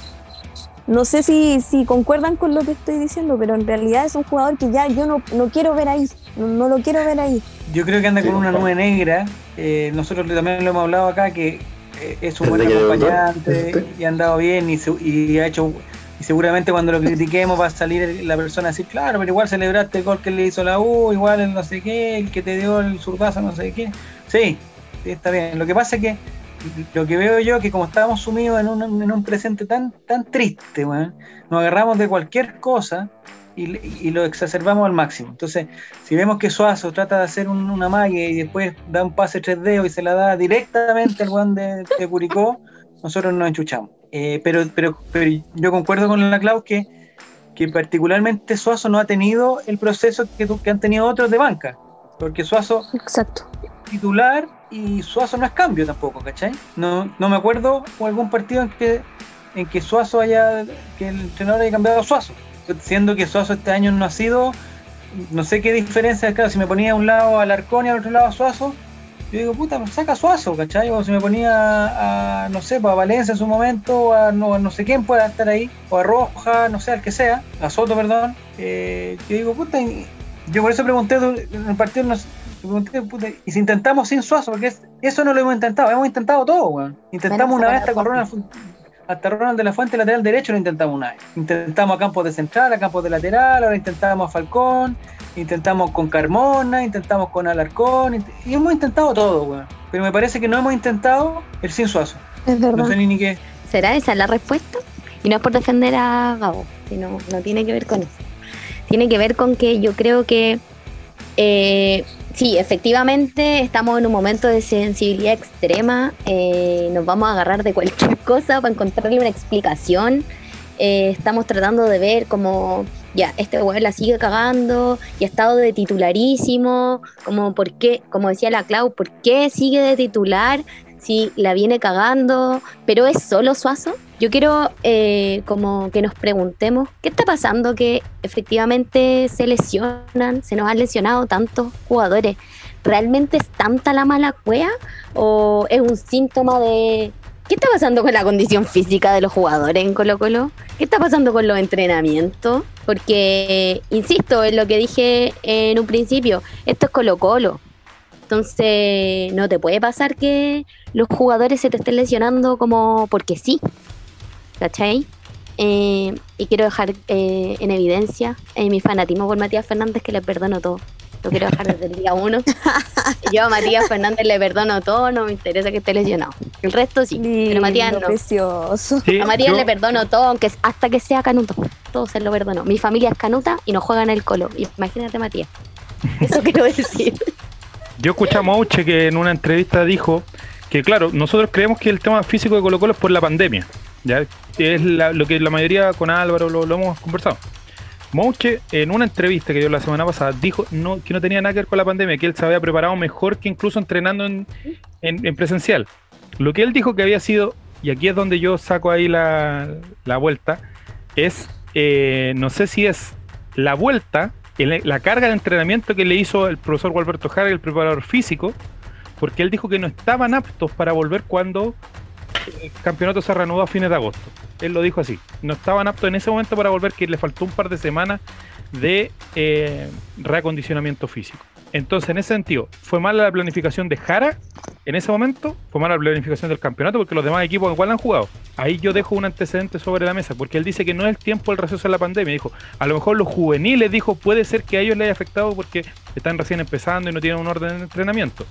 No sé si, si concuerdan con lo que estoy diciendo, pero en realidad es un jugador que ya yo no, no quiero ver ahí. No, lo quiero ver ahí. Yo creo que anda con una nube negra. Eh, nosotros también lo hemos hablado acá, que eh, es un buen acompañante y ha andado bien y, y ha hecho y seguramente cuando lo critiquemos va a salir la persona a decir, claro, pero igual celebraste el gol que le hizo la U, igual el no sé qué, el que te dio el surpaso, no sé qué. Sí, está bien. Lo que pasa es que lo que veo yo es que como estábamos sumidos en un, en un presente tan, tan triste, nos agarramos de cualquier cosa y, lo exacerbamos al máximo. Entonces, si vemos que Suazo trata de hacer una malla y después da un pase 3D y se la da directamente al Juan de, de Curicó, nosotros nos enchuchamos. Eh, pero, pero, pero yo concuerdo con la Clau que, que particularmente Suazo no ha tenido el proceso que, que han tenido otros de banca. Porque Suazo Exacto. es titular y Suazo no es cambio tampoco, ¿cachai? No, no me acuerdo o algún partido en que, en que Suazo haya, que el entrenador haya cambiado a Suazo. Siendo que Suazo este año no ha sido, no sé qué diferencia, claro, si me ponía a un lado al Arcón y al otro lado a Suazo, yo digo, puta, pues saca Suazo, ¿cachai? O si me ponía a, no sé, a Valencia en su momento, a no, no sé quién pueda estar ahí, o a Roja, no sé, al que sea, a Soto, perdón. Eh, yo digo, puta, yo por eso pregunté en el partido, nos, pregunté, puta, y si intentamos sin Suazo, porque eso no lo hemos intentado, hemos intentado todo, weón. Intentamos una vez hasta con Ronald, hasta Ronald de la Fuente lateral derecho lo intentamos una vez. Intentamos a campos de central, a campos de lateral, ahora intentamos a Falcón, intentamos con Carmona, intentamos con Alarcón, y hemos intentado todo, weón. Pero me parece que no hemos intentado el sin suazo. Es verdad. No sé ni, qué. ¿Será esa la respuesta? Y no es por defender a Gabo, sino no tiene que ver con eso. Tiene que ver con que yo creo que eh, sí, efectivamente estamos en un momento de sensibilidad extrema. Eh, nos vamos a agarrar de cualquier cosa para encontrarle una explicación. Eh, estamos tratando de ver como ya, este weón la sigue cagando y ha estado de titularísimo, como por como decía la Clau, ¿por qué sigue de titular si la viene cagando? Pero es solo Suazo. Yo quiero eh, como que nos preguntemos, ¿qué está pasando que efectivamente se lesionan, se nos han lesionado tantos jugadores? ¿Realmente es tanta la mala cueva o es un síntoma de ¿Qué está pasando con la condición física de los jugadores en Colo Colo? ¿Qué está pasando con los entrenamientos? Porque, insisto, en lo que dije en un principio, esto es Colo Colo. Entonces, no te puede pasar que los jugadores se te estén lesionando como porque sí. ¿Cachai? Eh, y quiero dejar eh, en evidencia eh, mi fanatismo por Matías Fernández, que le perdono todo. Lo quiero dejar desde el día uno. Yo a Matías Fernández le perdono todo, no me interesa que esté lesionado. El resto sí, pero Matías no. Precioso. a Matías le perdono todo, aunque hasta que sea canuto. Todo se lo perdono. Mi familia es canuta y no juega en el colo. Imagínate, Matías. Eso quiero decir. Yo escuché a Mouche que en una entrevista dijo que, claro, nosotros creemos que el tema físico de Colo Colo es por la pandemia. ¿ya? Es lo que la mayoría con Álvaro lo hemos conversado. Mouche, en una entrevista que dio la semana pasada, dijo que no tenía nada que ver con la pandemia, que él se había preparado mejor que incluso entrenando en, presencial. Lo que él dijo que había sido, y aquí es donde yo saco ahí la, vuelta, es, eh, no sé si es la vuelta, la carga de entrenamiento que le hizo el profesor Gualberto Jara, el preparador físico, porque él dijo que no estaban aptos para volver cuando el campeonato se reanudó a fines de agosto. Él lo dijo así. No estaban aptos en ese momento para volver, que le faltó un par de semanas de eh, reacondicionamiento físico. Entonces, en ese sentido, ¿fue mala la planificación de Jara en ese momento? ¿Fue mala la planificación del campeonato? Porque los demás equipos igual han jugado. Ahí yo dejo un antecedente sobre la mesa, porque él dice que no es el tiempo del receso de la pandemia. Dijo, a lo mejor los juveniles, dijo, puede ser que a ellos les haya afectado porque están recién empezando y no tienen un orden de entrenamiento.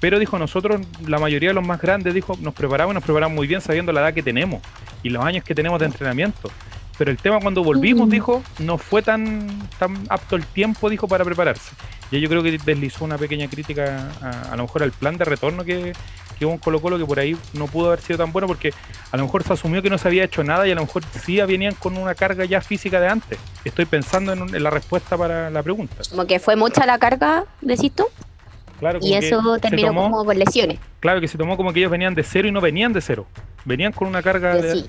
Pero dijo, nosotros, la mayoría de los más grandes, dijo, nos preparamos y nos preparamos muy bien sabiendo la edad que tenemos y los años que tenemos de entrenamiento. Pero el tema cuando volvimos, dijo, no fue tan, tan apto el tiempo, dijo, para prepararse. Y yo creo que deslizó una pequeña crítica a, lo mejor al plan de retorno que, que hubo en Colo Colo, que por ahí no pudo haber sido tan bueno, porque a lo mejor se asumió que no se había hecho nada y a lo mejor sí venían con una carga ya física de antes. Estoy pensando en, en la respuesta para la pregunta. Como que fue mucha la carga, decís tú y eso terminó como con lesiones. Claro, que se tomó como que ellos venían de cero y no venían de cero. Venían con una carga de,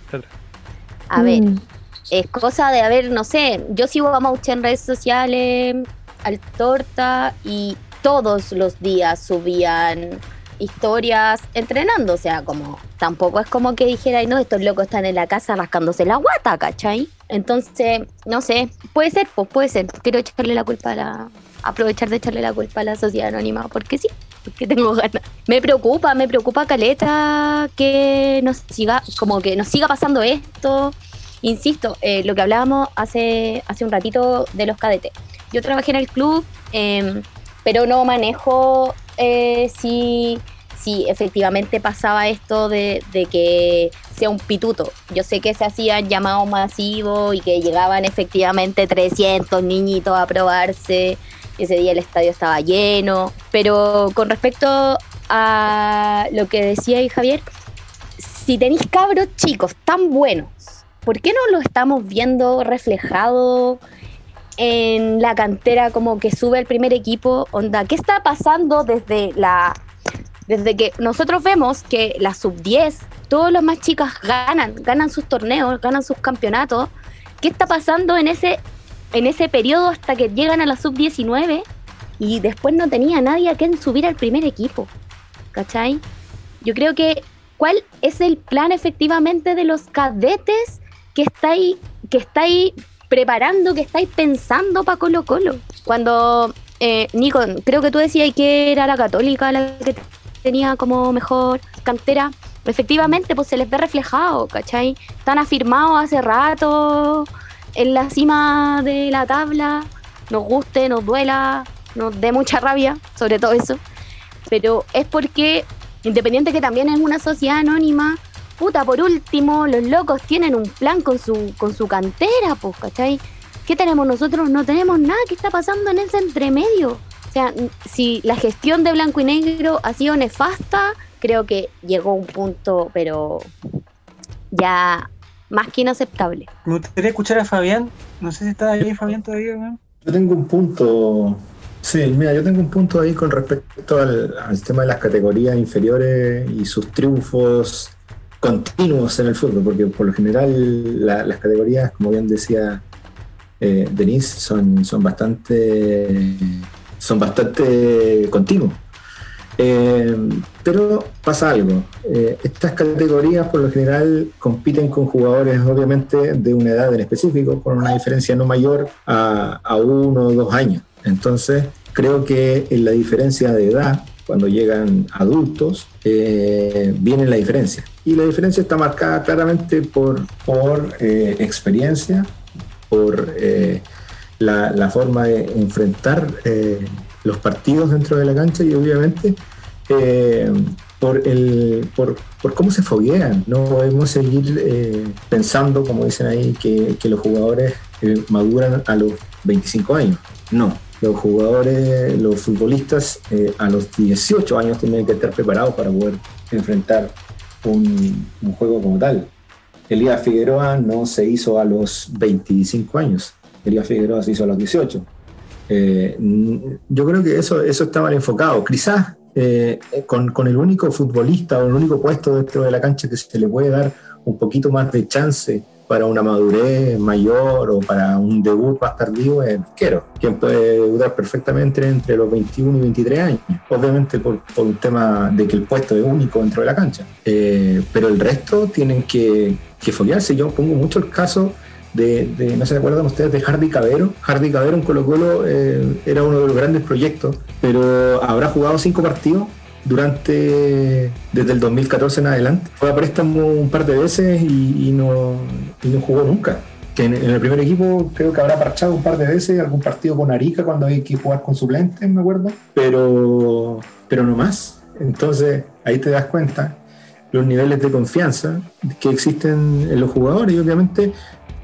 A ver, mm. es cosa de, a ver, no sé, yo sigo a Mauche en redes sociales, al Torta, y todos los días subían historias entrenando, o sea, como tampoco es como que dijera, no, estos locos están en la casa rascándose la guata, ¿cachai? Entonces, no sé, puede ser, pues puede ser, quiero echarle la culpa a la, aprovechar de echarle la culpa a la sociedad anónima, porque sí, porque tengo ganas. Me preocupa, me preocupa Caleta que nos siga, como que nos siga pasando esto. Insisto, eh, lo que hablábamos hace, hace un ratito de los cadetes. Yo trabajé en el club, em, pero no manejo eh, si, si efectivamente pasaba esto de, de, que sea un pituto. Yo sé que se hacían llamados masivos y que llegaban efectivamente 300 niñitos a probarse ese día el estadio estaba lleno, pero con respecto a lo que decía ahí Javier, si tenéis cabros chicos tan buenos, ¿por qué no lo estamos viendo reflejado en la cantera como que sube el primer equipo? Onda, ¿qué está pasando desde la desde que nosotros vemos que la sub 10, todos los más chicas ganan, ganan sus torneos, ganan sus campeonatos? ¿Qué está pasando en ese en ese periodo hasta que llegan a la sub-19 y después no tenía nadie a quien subir al primer equipo. ¿Cachai? Yo creo que cuál es el plan efectivamente de los cadetes que estáis, que estáis preparando, que estáis pensando para Colo Colo. Cuando, eh, Nico, creo que tú decías que era la católica la que tenía como mejor cantera. Efectivamente, pues se les ve reflejado, ¿cachai? Están afirmados hace rato en la cima de la tabla, nos guste, nos duela, nos dé mucha rabia, sobre todo eso. Pero es porque, independiente que también es una sociedad anónima, puta, por último, los locos tienen un plan con su, con su cantera, pues, ¿cachai? ¿Qué tenemos nosotros? No tenemos nada. ¿Qué está pasando en ese entremedio? O sea, si la gestión de blanco y negro ha sido nefasta, creo que llegó un punto, pero ya más que inaceptable. Me gustaría escuchar a Fabián. No sé si está ahí Fabián todavía. ¿no? Yo tengo un punto. Sí, mira, yo tengo un punto ahí con respecto al, tema de las categorías inferiores y sus triunfos continuos en el fútbol, porque por lo general las categorías, como bien decía eh, Denise, son, son bastante son bastante continuos. Eh, pero pasa algo. Eh, estas categorías por lo general compiten con jugadores obviamente de una edad en específico, con una diferencia no mayor a, uno o dos años. Entonces creo que en la diferencia de edad, cuando llegan adultos, eh, viene la diferencia. Y la diferencia está marcada claramente por, por experiencia, por la, la, forma de enfrentar los partidos dentro de la cancha y obviamente eh, por, el, por, por, cómo se foguean. No podemos seguir eh, pensando, como dicen ahí, que, que los jugadores eh, maduran a los 25 años. No, los jugadores, los futbolistas a los 18 años tienen que estar preparados para poder enfrentar un, un juego como tal. Elías Figueroa no se hizo a los 25 años, Elías Figueroa se hizo a los 18 eh, yo creo que eso, eso está mal enfocado. Quizás eh, con, con, el único futbolista o el único puesto dentro de la cancha que se le puede dar un poquito más de chance para una madurez mayor o para un debut más tardío es el arquero, quien puede debutar perfectamente entre los 21 y 23 años, obviamente por, por un tema de que el puesto es único dentro de la cancha. Eh, pero el resto tienen que, que foguearse. Yo pongo mucho el caso de, no se acuerdan ustedes, de Hardy Cabero. Hardy Cabero en Colo Colo eh, era uno de los grandes proyectos, pero habrá jugado cinco partidos durante desde el 2014 en adelante. Fue a préstamo un par de veces y, no, no jugó nunca. Que en, el primer equipo creo que habrá parchado un par de veces, algún partido con Arica cuando hay que jugar con suplentes, me acuerdo, pero, pero no más. Entonces ahí te das cuenta los niveles de confianza que existen en los jugadores y obviamente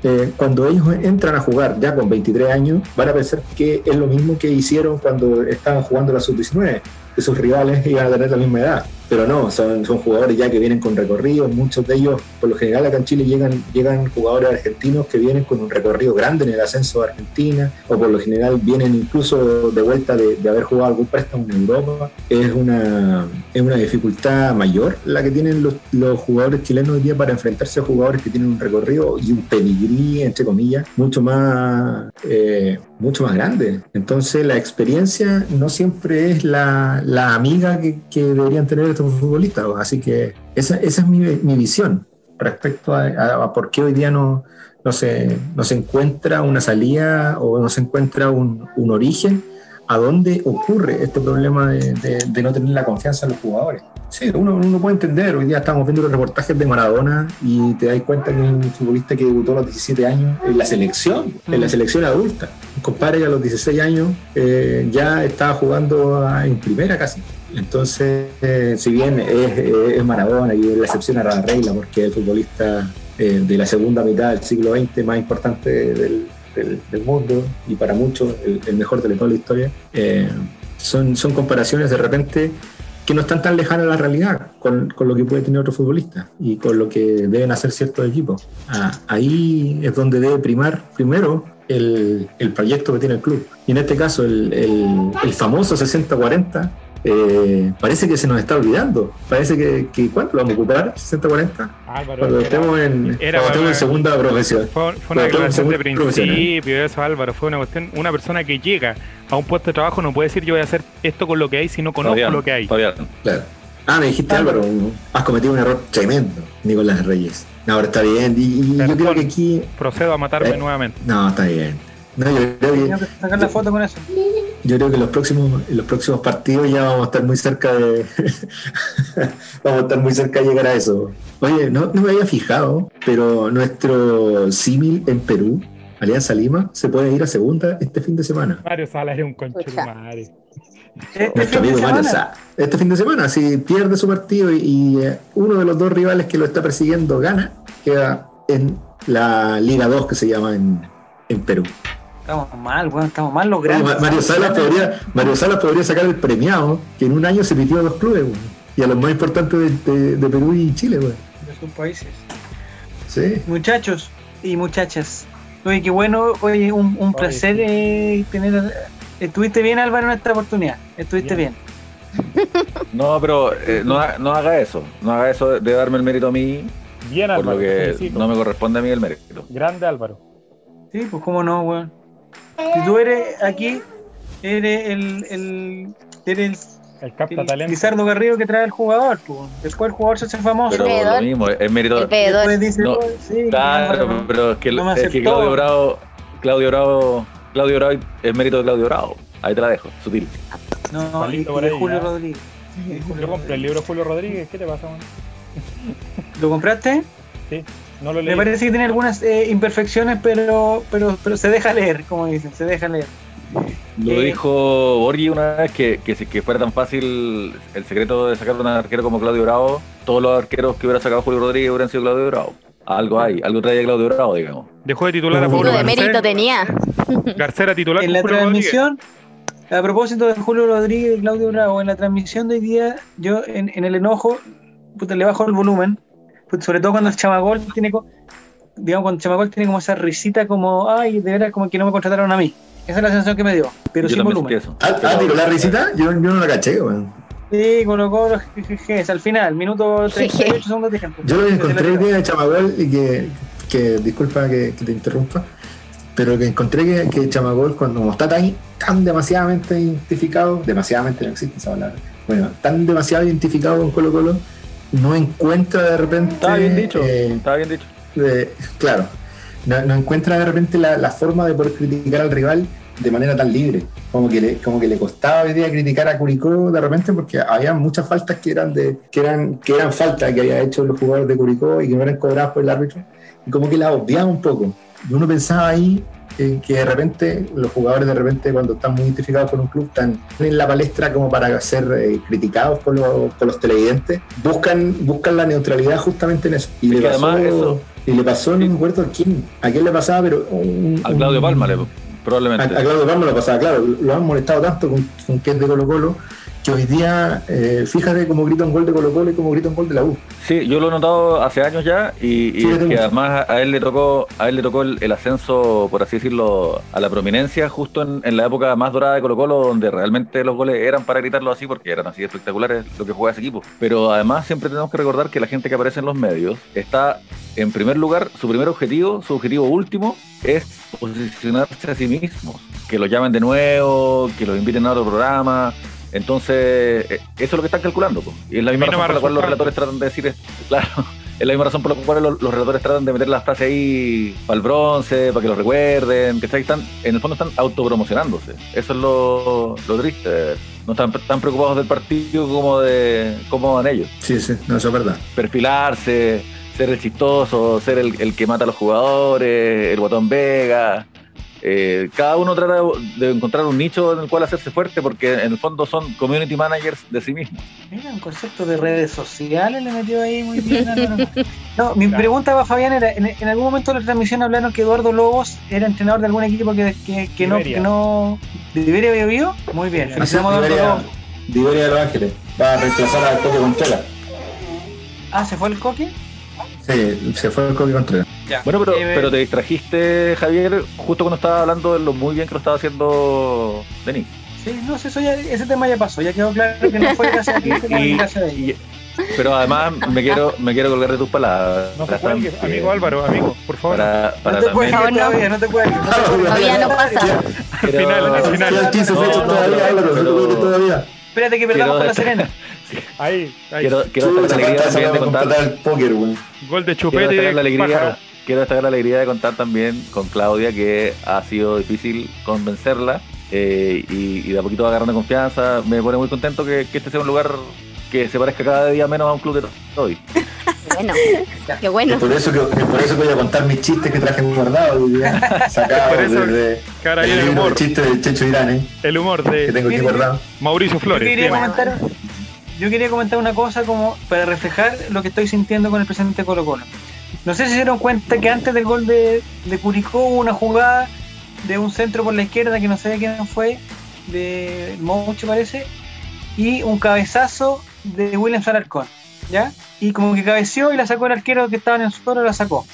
eh, cuando ellos entran a jugar ya con 23 años, van a pensar que es lo mismo que hicieron cuando estaban jugando la sub-19, que sus rivales iban a tener la misma edad pero no, son, son jugadores ya que vienen con recorrido, muchos de ellos, por lo general acá en Chile llegan, llegan jugadores argentinos que vienen con un recorrido grande en el ascenso de Argentina, o por lo general vienen incluso de vuelta de, haber jugado algún préstamo en Europa. Es una, es una dificultad mayor la que tienen los, los jugadores chilenos hoy día para enfrentarse a jugadores que tienen un recorrido y un pedigrí, entre comillas, mucho más, eh, mucho más grande. Entonces la experiencia no siempre es la, la amiga que, que deberían tener futbolista Así que esa, esa es mi, mi, visión respecto a, por qué hoy día no, no, se, no se encuentra una salida o no se encuentra un, un origen a dónde ocurre este problema de, de, no tener la confianza en los jugadores. Sí, uno, uno, puede entender, hoy día estamos viendo los reportajes de Maradona y te das cuenta que es un futbolista que debutó a los 17 años en la selección, en la selección adulta. Un compadre que a los 16 años eh, ya estaba jugando en primera casi. Entonces, eh, si bien es, Maradona y es la excepción a la regla, porque es el futbolista eh, de la segunda mitad del siglo XX más importante del, mundo y para muchos el, mejor de toda la historia, eh, son, son comparaciones de repente que no están tan lejanas a la realidad con, con, lo que puede tener otro futbolista y con lo que deben hacer ciertos equipos. Ah, ahí es donde debe primar primero el, el, proyecto que tiene el club. Y en este caso, el, el, el famoso 60-40 eh, parece que se nos está olvidando. Parece que, que ¿cuánto lo vamos a ocupar? ¿60-40? Cuando estemos en, en segunda profesión. Fue, una declaración de principio, eso Álvaro, fue una cuestión, una persona que llega a un puesto de trabajo no puede decir yo voy a hacer esto con lo que hay si no conozco lo que hay. Claro. Ah, me dijiste Álvaro, has cometido un error tremendo, Nicolás Reyes. No, ahora está bien. Y, yo creo que aquí. Procedo a matarme eh, nuevamente. No, está bien. No, yo creo que. sacar la foto con eso. Yo creo que los próximos, los próximos partidos ya vamos a estar muy cerca de. vamos a estar muy cerca de llegar a eso. Oye, no, me había fijado, pero nuestro símil en Perú, Alianza Lima, se puede ir a segunda este fin de semana. Mario Salas es un concho de madre. Nuestro amigo Mario Salas. Este fin de semana, si pierde su partido y, eh, uno de los dos rivales que lo está persiguiendo gana, queda en la Liga 2 que se llama en, en Perú. Estamos mal, bueno, estamos mal los grandes. Mario Salas podría, Mario Salas podría sacar el premiado, que en un año se pitió a dos clubes, y a los más importantes de, Perú y Chile, güey. De sus países. Sí. Muchachos y muchachas. Oye, qué bueno, oye, un, un placer eh, tener. Estuviste bien, Álvaro, en esta oportunidad. Estuviste bien. No, pero eh, no, no haga eso. No haga eso de, darme el mérito a mí, Bien, por Álvaro. lo que felicito. no me corresponde a mí el mérito. Grande Álvaro. Sí, pues cómo no, weón. Si tú eres aquí, eres el. el eres El el, capta el talento. Lizardo Garrido que trae el jugador, pues. Después el jugador se hace famoso. Pero lo mismo, es mérito. Dice, No, "Oh, sí, Claro, Álvaro, pero es que, no es que. Claudio Bravo, Claudio Bravo, Claudio Bravo es mérito de Claudio Bravo. Ahí te la dejo, sutil. No, no, y, y de Julio. Rodríguez. Yo compré el libro Julio Rodríguez. ¿Qué te pasa, man? ¿Lo compraste? Sí, no lo leí. Me parece que tiene algunas eh, imperfecciones, pero, pero, pero se deja leer, como dicen, se deja leer. Lo Eh, dijo Borghi una vez que, que si que fuera tan fácil el secreto de sacar un arquero como Claudio Bravo, todos los arqueros que hubiera sacado Julio Rodríguez hubieran sido Claudio Bravo. Algo hay, algo traía Claudio Bravo, digamos. Dejó de titular a Pablo de mérito tenía. Garcés era titular En la Julio Rodríguez. transmisión, a propósito de Julio Rodríguez y Claudio Bravo, en la transmisión de hoy día, yo en, en el enojo, puta, le bajo el volumen, sobre todo cuando el chamagol tiene, digamos, cuando el chamagol tiene como esa risita como, ay, de veras como que no me contrataron a mí. Esa es la sensación que me dio, pero Yo sin volumen. Ah, ah, tiró la risita, yo, yo no la caché, weón. Sí, colocó los jejejes al final, minuto 38 segundos de tiempo. Yo lo que encontré de Chamagol y que, que disculpa que, que te interrumpa, pero que encontré que, que Chamagol cuando como está tan, tan demasiadamente identificado, demasiadamente no existe esa palabra, bueno, tan demasiado identificado con Colo Colo, no encuentra de repente... Estaba bien dicho, eh, estaba bien dicho. de- claro, no, no encuentra de repente la, la forma de poder criticar al rival de manera tan libre. Como que, le, como que le costaba hoy día criticar a Curicó de repente porque había muchas faltas que eran de que eran que eran faltas que había hecho los jugadores de Curicó y que no eran cobradas por el árbitro y como que la obviaba un poco. Y uno pensaba ahí eh, que de repente los jugadores de repente cuando están muy identificados con un club están en la palestra como para ser eh, criticados por los, por los televidentes buscan buscan la neutralidad justamente en eso. Y, le pasó, además eso- y le pasó no me acuerdo a quién a quién le pasaba pero un- A Claudio un- Palma, le- probablemente. a Claudio Palma lo pasaba, claro, lo han molestado tanto con, con que es de Colo Colo, que hoy día, eh, fíjate cómo grita un gol de Colo Colo y cómo grita un gol de la U. Sí, yo lo he notado hace años ya y, y Sí, yo es tengo que mucho. además a él le tocó a él le tocó el, el ascenso, por así decirlo, a la prominencia justo en, en la época más dorada de Colo Colo, donde realmente los goles eran para gritarlo así porque eran así espectaculares lo que juega ese equipo. Pero además siempre tenemos que recordar que la gente que aparece en los medios está en primer lugar, su primer objetivo, su objetivo último es posicionarse a sí mismos, que los llamen de nuevo, que los inviten a otro programa. Entonces, eh, eso es lo que están calculando. Y es la misma no razón por la cual los relatores tratan de decir, esto. claro, es la misma razón por la cual los, los relatores tratan de meter las frases ahí para el bronce, para que lo recuerden, que están, en el fondo están autopromocionándose. Eso es lo, lo triste. No están tan preocupados del partido como de cómo van ellos. Sí, sí, no, eso es verdad. Perfilarse, ser el chistoso, ser el, el que mata a los jugadores, el botón Vega. Eh, cada uno trata de, encontrar un nicho en el cual hacerse fuerte porque en el fondo son community managers de sí mismos. Mira, un concepto de redes sociales le metió ahí muy bien. No, mi pregunta para Fabián era, en, en algún momento de la transmisión hablaron que Eduardo Lobos era entrenador de algún equipo que, que, que no, que no... ¿De Liberia había vivido? Muy bien, felicitamos a Eduardo Lobos. De Los Ángeles va a reemplazar a Coque Contreras. Ah, ¿se fue el coque? Sí, se fue el Coque Contreras. Ya. Bueno, pero, Eh, pero te distrajiste, Javier, justo cuando estaba hablando de lo muy bien que lo estaba haciendo Denis. Sí, no sé, eso ya, ese tema ya pasó, ya quedó claro que no fue gracias a ti, Y- gracias a ella. y- pero además me quiero, me quiero colgar de tus palabras. No se cuelgue, Sam, amigo que- Álvaro, amigo, por favor. Para, para No te no. todavía, no te puedes ir. no te puedes ir. Todavía no pasa. Al final, al final. Quedan 15 No, fechas no, todavía, Álvaro, no te preocupes todavía. Espérate que perdamos Quiero- con la Serena. Ahí, ahí. Quiero, quiero destacar la alegría también de sacar- contar. el póker, güey. Gol de Quiero chupete destacar la de alegría, pájaro. Quiero destacar la alegría de contar también con Claudia, que ha sido difícil convencerla eh, y, y de a poquito va agarrando confianza. Me pone muy contento que, que este sea un lugar que se parezca cada día menos a un club de hoy. Bueno, qué bueno. Es por eso que, es por eso que voy a contar mis chistes que traje guardados, hoy día, Por sacados eso desde el el humor. chistes del Checho Irán, ¿eh? El humor que de tengo aquí guardado. Mauricio Yo Flores. quería, Bien. comentar, yo quería comentar una cosa como para reflejar lo que estoy sintiendo con el presidente Colo Colo. No sé si se dieron cuenta que antes del gol de, de Curicó hubo una jugada de un centro por la izquierda que no sé de quién fue, de Mouche parece, y un cabezazo de William Alarcón, ¿ya? Y como que cabeció y la sacó el arquero que estaba en el suelo, la sacó.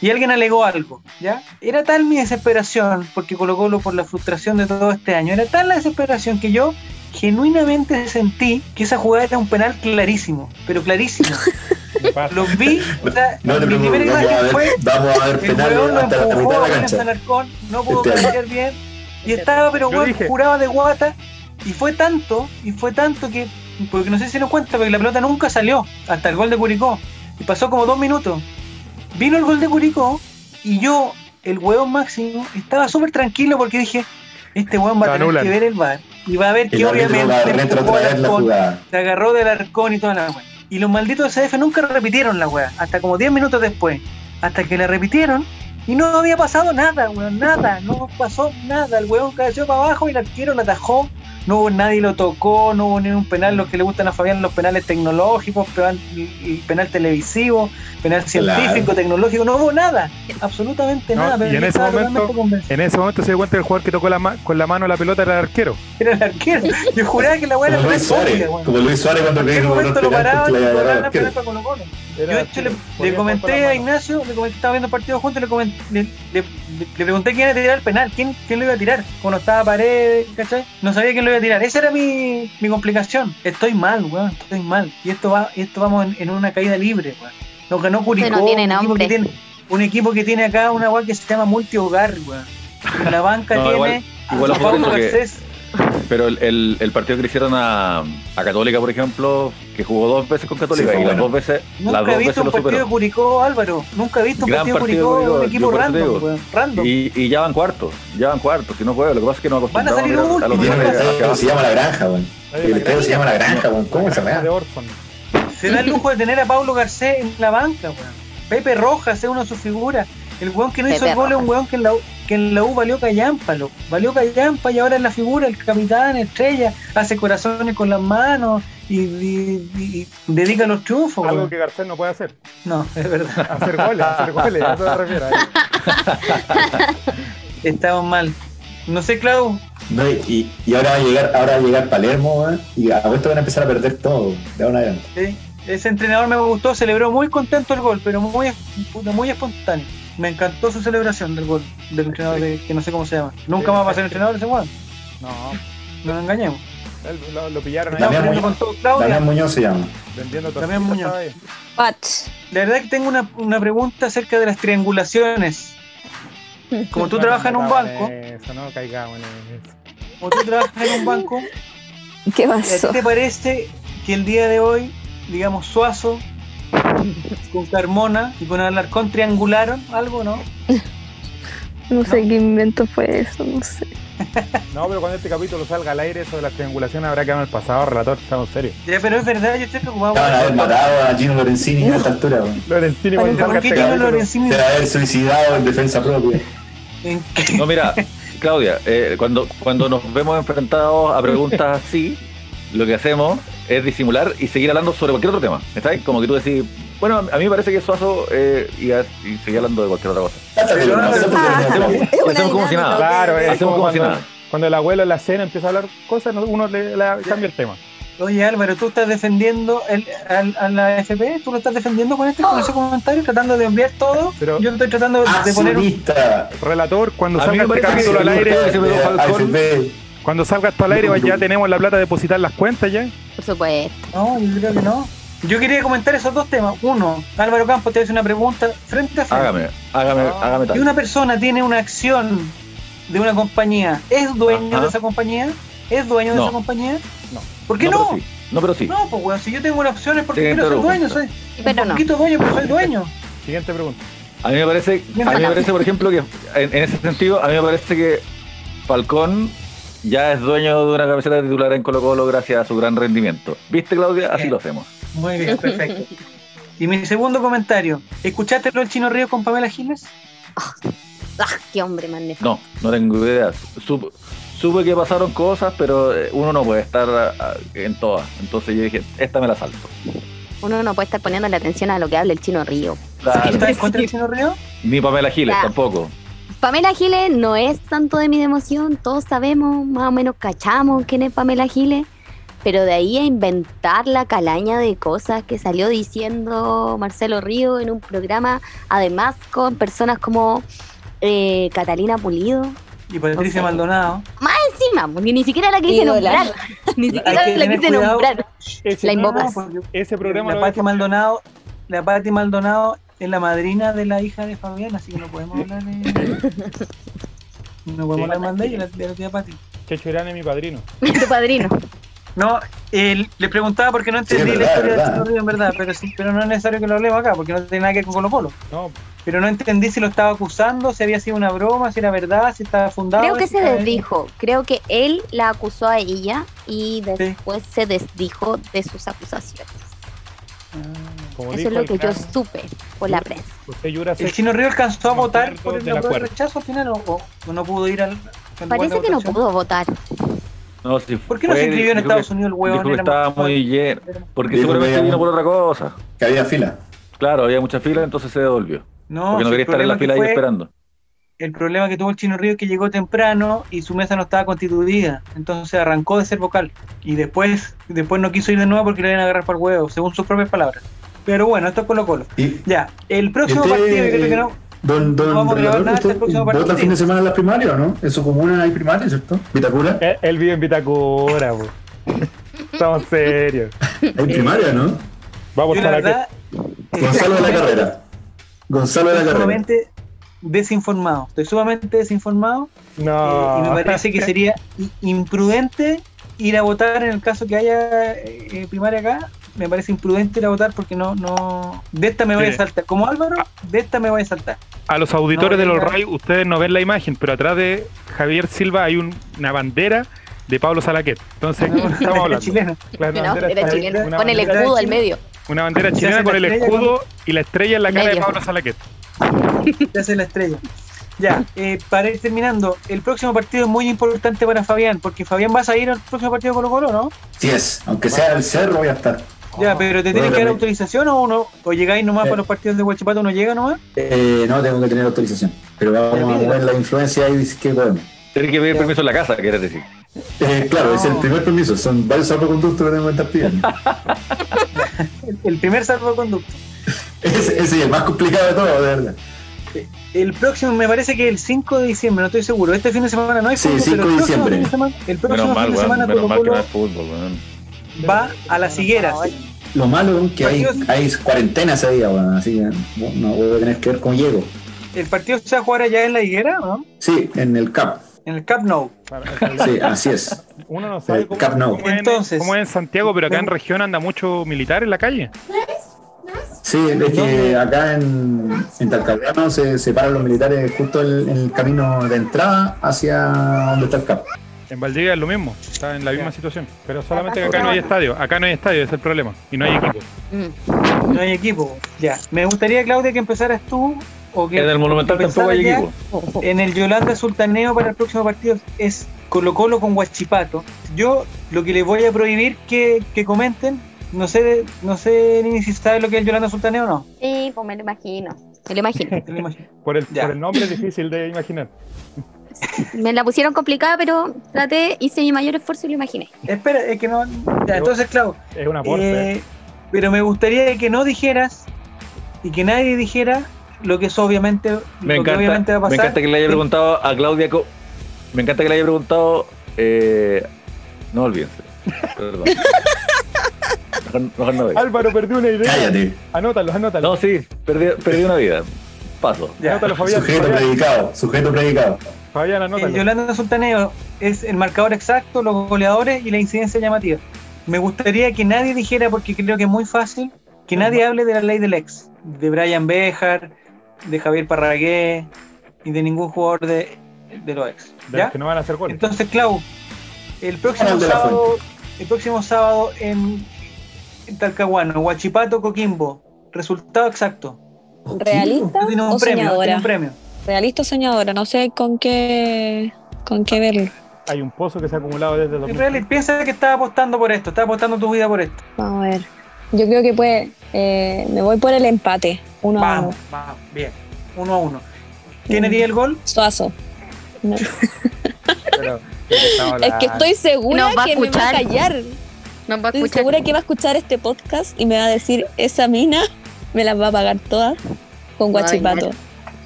y alguien alegó algo, ¿ya? Era tal mi desesperación, porque Colo Colo por la frustración de todo este año, era tal la desesperación que yo genuinamente sentí que esa jugada era un penal clarísimo, pero clarísimo. Los vi, o sea, No mi primera preocupes, vamos a imagen ver, fue vamos a ver lo hasta la mitad empujó de la cancha. Alarcón, no pudo Este cambiar bien y estaba pero weón juraba de guata y fue tanto, y fue tanto que, porque no sé si se nos cuenta, porque la pelota nunca salió hasta el gol de Curicó y pasó como dos minutos. Vino el gol de Curicó y yo, el weón máximo, estaba súper tranquilo porque dije, este weón va a tener que ver el bar y va a ver que El obviamente se agarró del arcón y toda la weá. Y los malditos CDF nunca repitieron la weá, hasta como 10 minutos después. Hasta que la repitieron y no había pasado nada, weón, nada, no pasó nada. El weón cayó para abajo y el arquero la atajó. No hubo nadie lo tocó, no hubo ni un penal, los que le gustan a Fabián, los penales tecnológicos, penal, el penal televisivo, penal científico, tecnológico, no hubo nada, absolutamente No, nada. pero y en ese momento-. En ese momento se dio cuenta que el jugador que tocó la ma- con la mano la pelota era el arquero. Era el arquero. Yo juraba que la weá era Como Luis Suárez, como Luis Suárez cuando En le ese dijo momento lo paraban y agarró la al penal arquero. para Colo Colo. Era Yo de hecho le, con comenté a. Ignacio, le comenté, estaba viendo el partido juntos, le, comen- le, le- le- le pregunté quién iba a tirar el penal, quién, quién lo iba a tirar. Cuando estaba pared, ¿cachai? No sabía quién lo iba a tirar. Esa era mi, mi complicación. Estoy mal, weón, estoy mal. Y esto va, y esto vamos en, en una caída libre, weón. Nos ganó Curicó, no tiene un, equipo que tiene, un equipo que tiene acá una weá que se llama multihogar, weón. La banca No, tiene igual- igual a que- Garcés. Pero el, el- el partido que le hicieron a, a Católica, por ejemplo, que jugó dos veces con Católica Sí, y las dos veces, las Nunca dos he veces visto un partido de. Curicó, Álvaro. Nunca he visto un Gran partido de Curicó, de Curicó, un equipo random, digo. weón. Random. Y, y ya van cuartos, ya van cuartos, si no juega, lo que pasa es que Van a acostumbramos salir a, a los van estadio se llama La Granja, weón. El estadio se llama La Granja, weón. ¿Cómo? Orson. Se da el lujo de tener a Pablo Garcés en la banca, weón. Pepe Rojas es una de sus figuras. El weón que no hizo el gol es un weón que en, la que en la U valió callampa, loco. Valió callampa y ahora es la figura, el capitán, estrella, hace corazones con las manos y, y- y- y dedica los triunfos, Algo que Garcés no puede hacer. No, es verdad. Hacer goles, hacer goles. A eso me refiero. ¿eh? Estamos mal. No sé, Clau, No, y, y ahora va a llegar, ahora va a llegar Palermo, weón. Y a esto van a empezar a perder todo, de ahora adelante. Sí, ese entrenador me gustó, celebró muy contento el gol, pero muy, muy espontáneo. Me encantó su celebración del gol del entrenador de- que no sé cómo se llama. Nunca más va a ser entrenador ese weón, No, no nos engañemos. lo, lo pillaron ahí Damián Muñoz. Damián Muñoz se llama. vendiendo Damián Muñoz. La verdad que tengo una, una pregunta acerca de las triangulaciones. Como tú No, trabajas en un banco, Eso, no caigamos en eso. como tú trabajas en un banco, ¿Qué ¿a ti pasó? te parece que el día de hoy, digamos, Suazo con Carmona y con Alarcón triangularon algo, no? No sé qué invento fue eso, no sé. No, pero cuando este capítulo salga al aire, eso de la triangulación habrá quedado en el pasado, relator, estamos serios. Ya, pero es verdad, yo estoy preocupado. Van a haber matado a Gino Lorenzini a esta altura. Lorenzini, ¿Por qué este Gino Lorenzini? Se va a haber suicidado en defensa propia. en- No, mira, Claudia, eh, cuando, cuando nos vemos enfrentados a preguntas así, lo que hacemos es disimular y seguir hablando sobre cualquier otro tema. ¿Está ahí? Como que tú decís, bueno, a mí me parece que Suazo eh, y, y seguir hablando de cualquier otra cosa. No, hacemos como si nada. Claro, Hacemos como como si nada. cuando el abuelo en la cena empieza a hablar cosas, no- uno le, le cambia el tema. Oye Álvaro, tú estás defendiendo el, al- a, la FP, tú lo estás defendiendo con este con ese comentario, tratando de enviar todo. Pero- Yo estoy tratando de poner un... Relator, cuando A salga este capítulo al aire, cuando salga esto al aire, ya tenemos la plata de depositar las cuentas ya. Por supuesto. No, yo creo que no. Yo quería comentar esos dos temas. Uno, Álvaro Campos te hace una pregunta frente a frente. Hágame, hágame, hágame Si tal. una persona tiene una acción de una compañía, ¿es dueño Ajá. de esa compañía? ¿Es dueño de esa compañía? No. ¿Por qué no, no? Pero sí. No, pero sí. No, pues weón, si yo tengo una opción es porque Siguiente quiero ser dueño, soy Pero un no. poquito dueño, pero soy dueño. Siguiente pregunta. A mí me parece, a mí me parece por ejemplo, que en, en ese sentido, a mí me parece que Falcón ya es dueño de una camiseta titular en Colo Colo gracias a su gran rendimiento. ¿Viste, Claudia? Así Bien. lo hacemos. Muy bien, perfecto. Y mi segundo comentario, ¿escuchaste lo del Chino Río con Pamela Giles? Ah, qué hombre nefasto. No, no tengo idea. Supe, supe que pasaron cosas, pero eh, uno no puede estar ah, ah, en todas. Entonces yo dije, esta me la salto. Uno no puede estar poniendo la atención a lo que habla el chino Río. Claro. ¿Estás en contra del Chino Río? Ni Pamela Giles tampoco. Pamela Giles no es tanto de mi democión, todos sabemos, más o menos cachamos quién es Pamela Giles, Pero de ahí a inventar la calaña de cosas que salió diciendo Marcelo Río en un programa, además con personas como eh, Catalina Pulido. Y Patricia. Maldonado. Más encima, porque ni siquiera la quise Ídola. nombrar. Ni siquiera la quise cuidado. nombrar. Ese, La No, invocas. ese programa la lo Pati Maldonado, la Maldonado es la madrina de la hija de Fabián, así que no podemos hablar de... No podemos hablar mal de ella, de la tía Pati. Checho Irán es mi padrino. Tu padrino. No, eh, le preguntaba porque no entendí la historia de. Chino Río, en verdad, pero, sí, pero no es necesario que lo hablemos acá, porque no tiene nada que ver con Colo Colo. No, Pero no entendí si lo estaba acusando, si había sido una broma, si era verdad, si estaba fundado. Creo que se desdijo. Creo que él la acusó a ella y después se desdijo de sus acusaciones. Como Eso es lo el que yo supe por la prensa. ¿El Chino Río alcanzó a votar por el, de rechazo al final o, no pudo ir al. Parece que no pudo votar. No, si ¿Por qué no se inscribió en Estados que- Unidos el huevón? Dijo que estaba muy lleno. Porque Dijo seguramente había vino por otra cosa. Que había fila. Claro, había mucha fila, entonces se devolvió. No, Porque no quería el estar en la fila ahí esperando. El problema que tuvo el Chino Río es que llegó temprano y su mesa no estaba constituida. Entonces arrancó de ser vocal. Y después, después no quiso ir de nuevo porque le iban a agarrar por huevo, según sus propias palabras. Pero bueno, esto es Colo Colo. Y Ya, el próximo Este, partido, yo creo que no. Don, don, No vamos a grabar nada hasta el ¿usted próximo vota partido. el fin de semana en las primarias o no? En su comuna hay primarias, ¿cierto? Vitacura. él, él vive en Vitacura, po. Estamos serios. Hay primaria, ¿no? Vamos Yo a la verdad. Gonzalo de la Carrera. Gonzalo de la Estoy Carrera. sumamente desinformado. Estoy sumamente desinformado. No. eh, y me parece que sería imprudente ir a votar en el caso que haya eh, primaria acá. Me parece imprudente ir a votar porque no, no. De esta me voy a saltar. Como Álvaro, de esta me voy a saltar. A los auditores No, de los. RAI, ustedes no ven la imagen, pero atrás de Javier Silva hay un- una bandera de Pablo Salaquet. Entonces, estamos hablando. chileno. Claro, No, bandera era una Con el escudo al medio. Una bandera chilena con el escudo y la estrella en la cara de. Pablo Salaquet. Ya se la estrella. Ya, eh, para ir terminando, el próximo partido es muy importante para Fabián, porque Fabián vas a ir al próximo partido Colo Colo, ¿no? Sí es, aunque sea el cerro voy a estar. Ya, pero ¿te Bueno, tienen que dar autorización o uno? ¿O llegáis nomás Eh. para los partidos de Huachipato, uno llega nomás? Eh, no, tengo que tener autorización. Pero vamos a mover la influencia ahí que podemos. Tienes que pedir permiso en la casa, quieres decir. Eh, claro, es el primer permiso. Son varios salvoconductos que tengo que estar pidiendo. El, primer salvoconducto. ese, ese es el más complicado de todo, de verdad. El próximo me parece que el 5 de diciembre, no estoy seguro. Este fin de semana no hay Sí, fútbol, 5 pero de el próximo diciembre. fin de semana, el próximo Menos mal, fin de semana Menos Colo mal que no fútbol, weón. va a las higueras. Lo malo es que hay, hay cuarentena ese día, bueno, así que no, no voy a tener que ver cómo llego. ¿El partido se va a jugar allá en la higuera o no? Sí, en el CAP. En el Camp Nou. Sí, así es. Uno no sabe El cómo, Camp Nou. cómo es en- Entonces- Como es en Santiago, pero acá en región anda mucho militar en la calle. Sí, es que acá en, en Talcahuano se separan los militares justo en, en el camino de entrada hacia donde está el CAP. En Valdivia es lo mismo, está en la misma situación. Pero solamente que acá no hay estadio. Acá no hay estadio, ese es el problema. Y no hay equipo. Mm. No hay equipo. Ya. Me gustaría, Claudia, que empezaras tú. O que En el Monumental que tampoco hay equipo. En el Yolanda Sultaneo para el próximo partido es Colo Colo con Huachipato. Yo lo que les voy a prohibir que, que comenten, no sé, no sé ni si sabes lo que es el Yolanda Sultaneo o no. Sí, pues me lo imagino. Me lo imagino. Por el, por el nombre es difícil de imaginar. Me la pusieron complicada, pero traté, hice mi mayor esfuerzo y lo imaginé. Espera, es que no. Ya, entonces, Clau, Es un aporte. eh, pero me gustaría que no dijeras y que nadie dijera lo que es obviamente, Me lo que obviamente va encanta, a me pasar. encanta que le haya preguntado a Claudia. Co- Me encanta que le haya preguntado. Eh, no olvídense. Perdón. Mejor, mejor no. Álvaro perdió una idea. Cállate. Anótalo, anótalo. No, sí, perdí, perdí una vida. Paso. Ya. Anótalo, Fabián. Sujeto Fabián, predicado, sujeto predicado. Fabián, El anótalo. Yolanda Sultaneo es el marcador exacto, los goleadores y la incidencia llamativa. Me gustaría que nadie dijera, porque creo que es muy fácil, que nadie hable de la ley del ex, de Brian Bejar, de Javier Parragué y de ningún jugador de, de los ex. De ¿ya? los que no van a hacer goles. Entonces, Clau, el próximo de sábado, el próximo sábado en, en Talcahuano, Huachipato, Coquimbo, resultado exacto. ¿Realista Tiene un o premio, tiene un premio. Realista soñadora, no sé con qué con qué verlo. Hay un pozo que se ha acumulado desde En 2000. realidad, piensa que estás apostando por esto, estás apostando tu vida por esto. Vamos a ver. Yo creo que puede. eh, me voy por el empate. Uno a uno. vamos, bien. Uno a uno. ¿Quién haría el gol? Suazo. No, Pero, ¿qué estamos es que estoy segura que me va a callar. No va a Estoy escuchar. segura que va a escuchar este podcast y me va a decir, esa mina me las va a pagar todas con guachipato.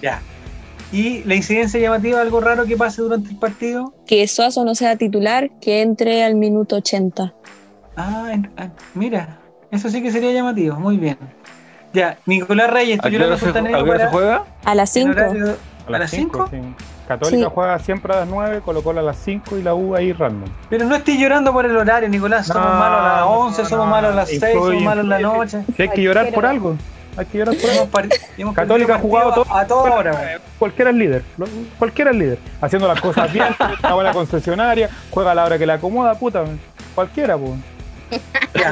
Ya. Y la incidencia llamativa, algo raro que pase durante el partido. Que Suazo no sea titular, que entre al minuto 80. Ah, en- ah, mira, eso sí que sería llamativo. Muy bien. Ya, Nicolás Reyes, ¿A tú yo se, a hora se para juega? A las en 5. horario- A ¿A las cinco? sí. Católica Sí. juega siempre a las 9, Colo Colo a las 5 y la U ahí random. Pero no estés llorando por el horario, Nicolás. Somos No, malos a las no, 11, somos malos a las 6, influye, somos malos en la noche. Si hay que llorar por algo, hay que llorar por Católica ha jugado partidos a toda hora. Cualquiera es líder, cualquiera es líder. Haciendo las cosas bien, una buena concesionaria, juega a la hora que le acomoda, puta. Cualquiera, pues.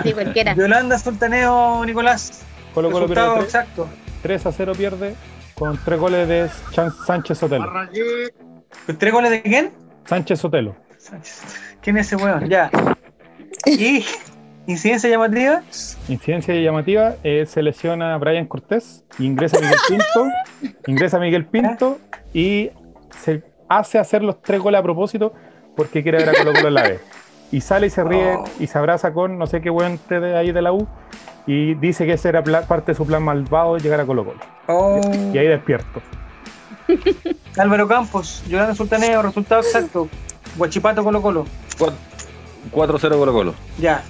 Sí, cualquiera. Yolanda Sultaneo, Nicolás. Colo Colo Resultado pierde exacto. 3 a 0 pierde con tres goles de Chan- Sánchez Sotelo. ¿Tres goles de quién? Sánchez Sotelo. Sánchez. ¿Quién es ese weón? Ya. Y incidencia llamativa. Incidencia llamativa, eh, se lesiona Brian Cortés, ingresa Miguel Pinto, ingresa Miguel Pinto y se hace hacer los tres goles a propósito porque quiere ver a Colo Colo en la B. Y sale y se ríe Oh. y se abraza con no sé qué huente de ahí de la U y dice que ese era parte de su plan malvado de llegar a Colo Colo. Oh. Y ahí despierto. Álvaro Campos, Yolanda Sultaneo, resultado exacto. Guachipato Colo Colo. 4-0 Colo Colo. Ya.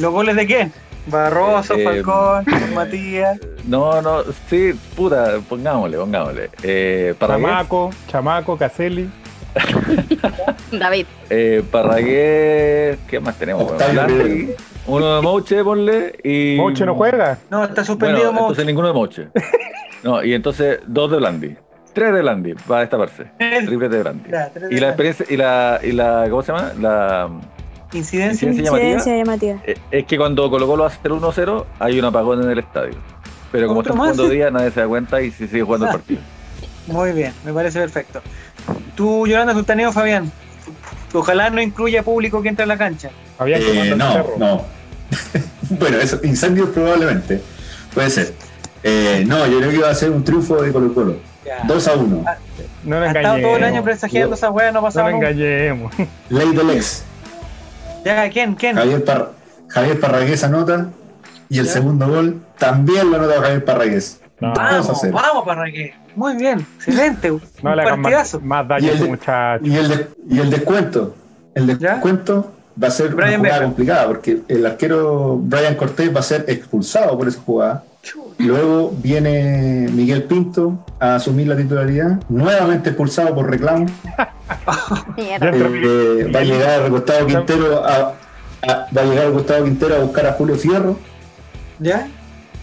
¿Los goles de quién? Barroso, Eh, Falcón, Matías. No, no, sí, puta, pongámosle, pongámosle. Eh, Chamaco, Chamaco, Caselli. David. eh, Parragués, ¿qué más tenemos? uno de Mouche, ponle, y... Moche no juega. No, está Bueno, suspendido Mo- entonces ninguno de Moche. No, y entonces dos de Blandi. Tres de Blandi, va a destaparse. Triple de Blandi. Ya, tres de Y la experiencia, y la, y la, ¿cómo se llama? La Incidencia. incidencia llamativa llamativa. eh, es que cuando Colo Colo hace el 1-0 hay un apagón en el estadio. Pero como ¿Otro están más? jugando día, nadie se da cuenta y se sigue jugando el partido. Muy bien, me parece perfecto. Tú, Yolanda Sultaneo, Fabián. Ojalá no incluya público que entra a la cancha. Que Eh, no, no. bueno, eso, incendios probablemente. Puede ser. Eh, no, yo creo que va a ser un triunfo de Colo Colo. Ya. 2 a 1. No nos Ha estado todo el año engañemos. presagiando esa weá, no No pasaba nos nunca. engañemos. Ley del ex. Ya, ¿quién? ¿Quién? Javier, Par- Javier Parragués anota. Y el Ya. segundo gol también lo anota Javier Parragués. No, Vamos a Vamos, hacer. vamos, Parraque. Muy bien, excelente. Un no le hagan partidazo. más, más daño Y el muchacho. Y el, de- y el descuento. El ¿Ya? descuento va a ser Brian una jugada Becker. complicada porque el arquero Brian Cortés va a ser expulsado por esa jugada. Luego viene Miguel Pinto a asumir la titularidad, nuevamente expulsado por reclamo. Eh, va a llegar Gustavo Quintero a, a- va a llegar Gustavo Quintero a buscar a Julio Fierro. ¿Ya?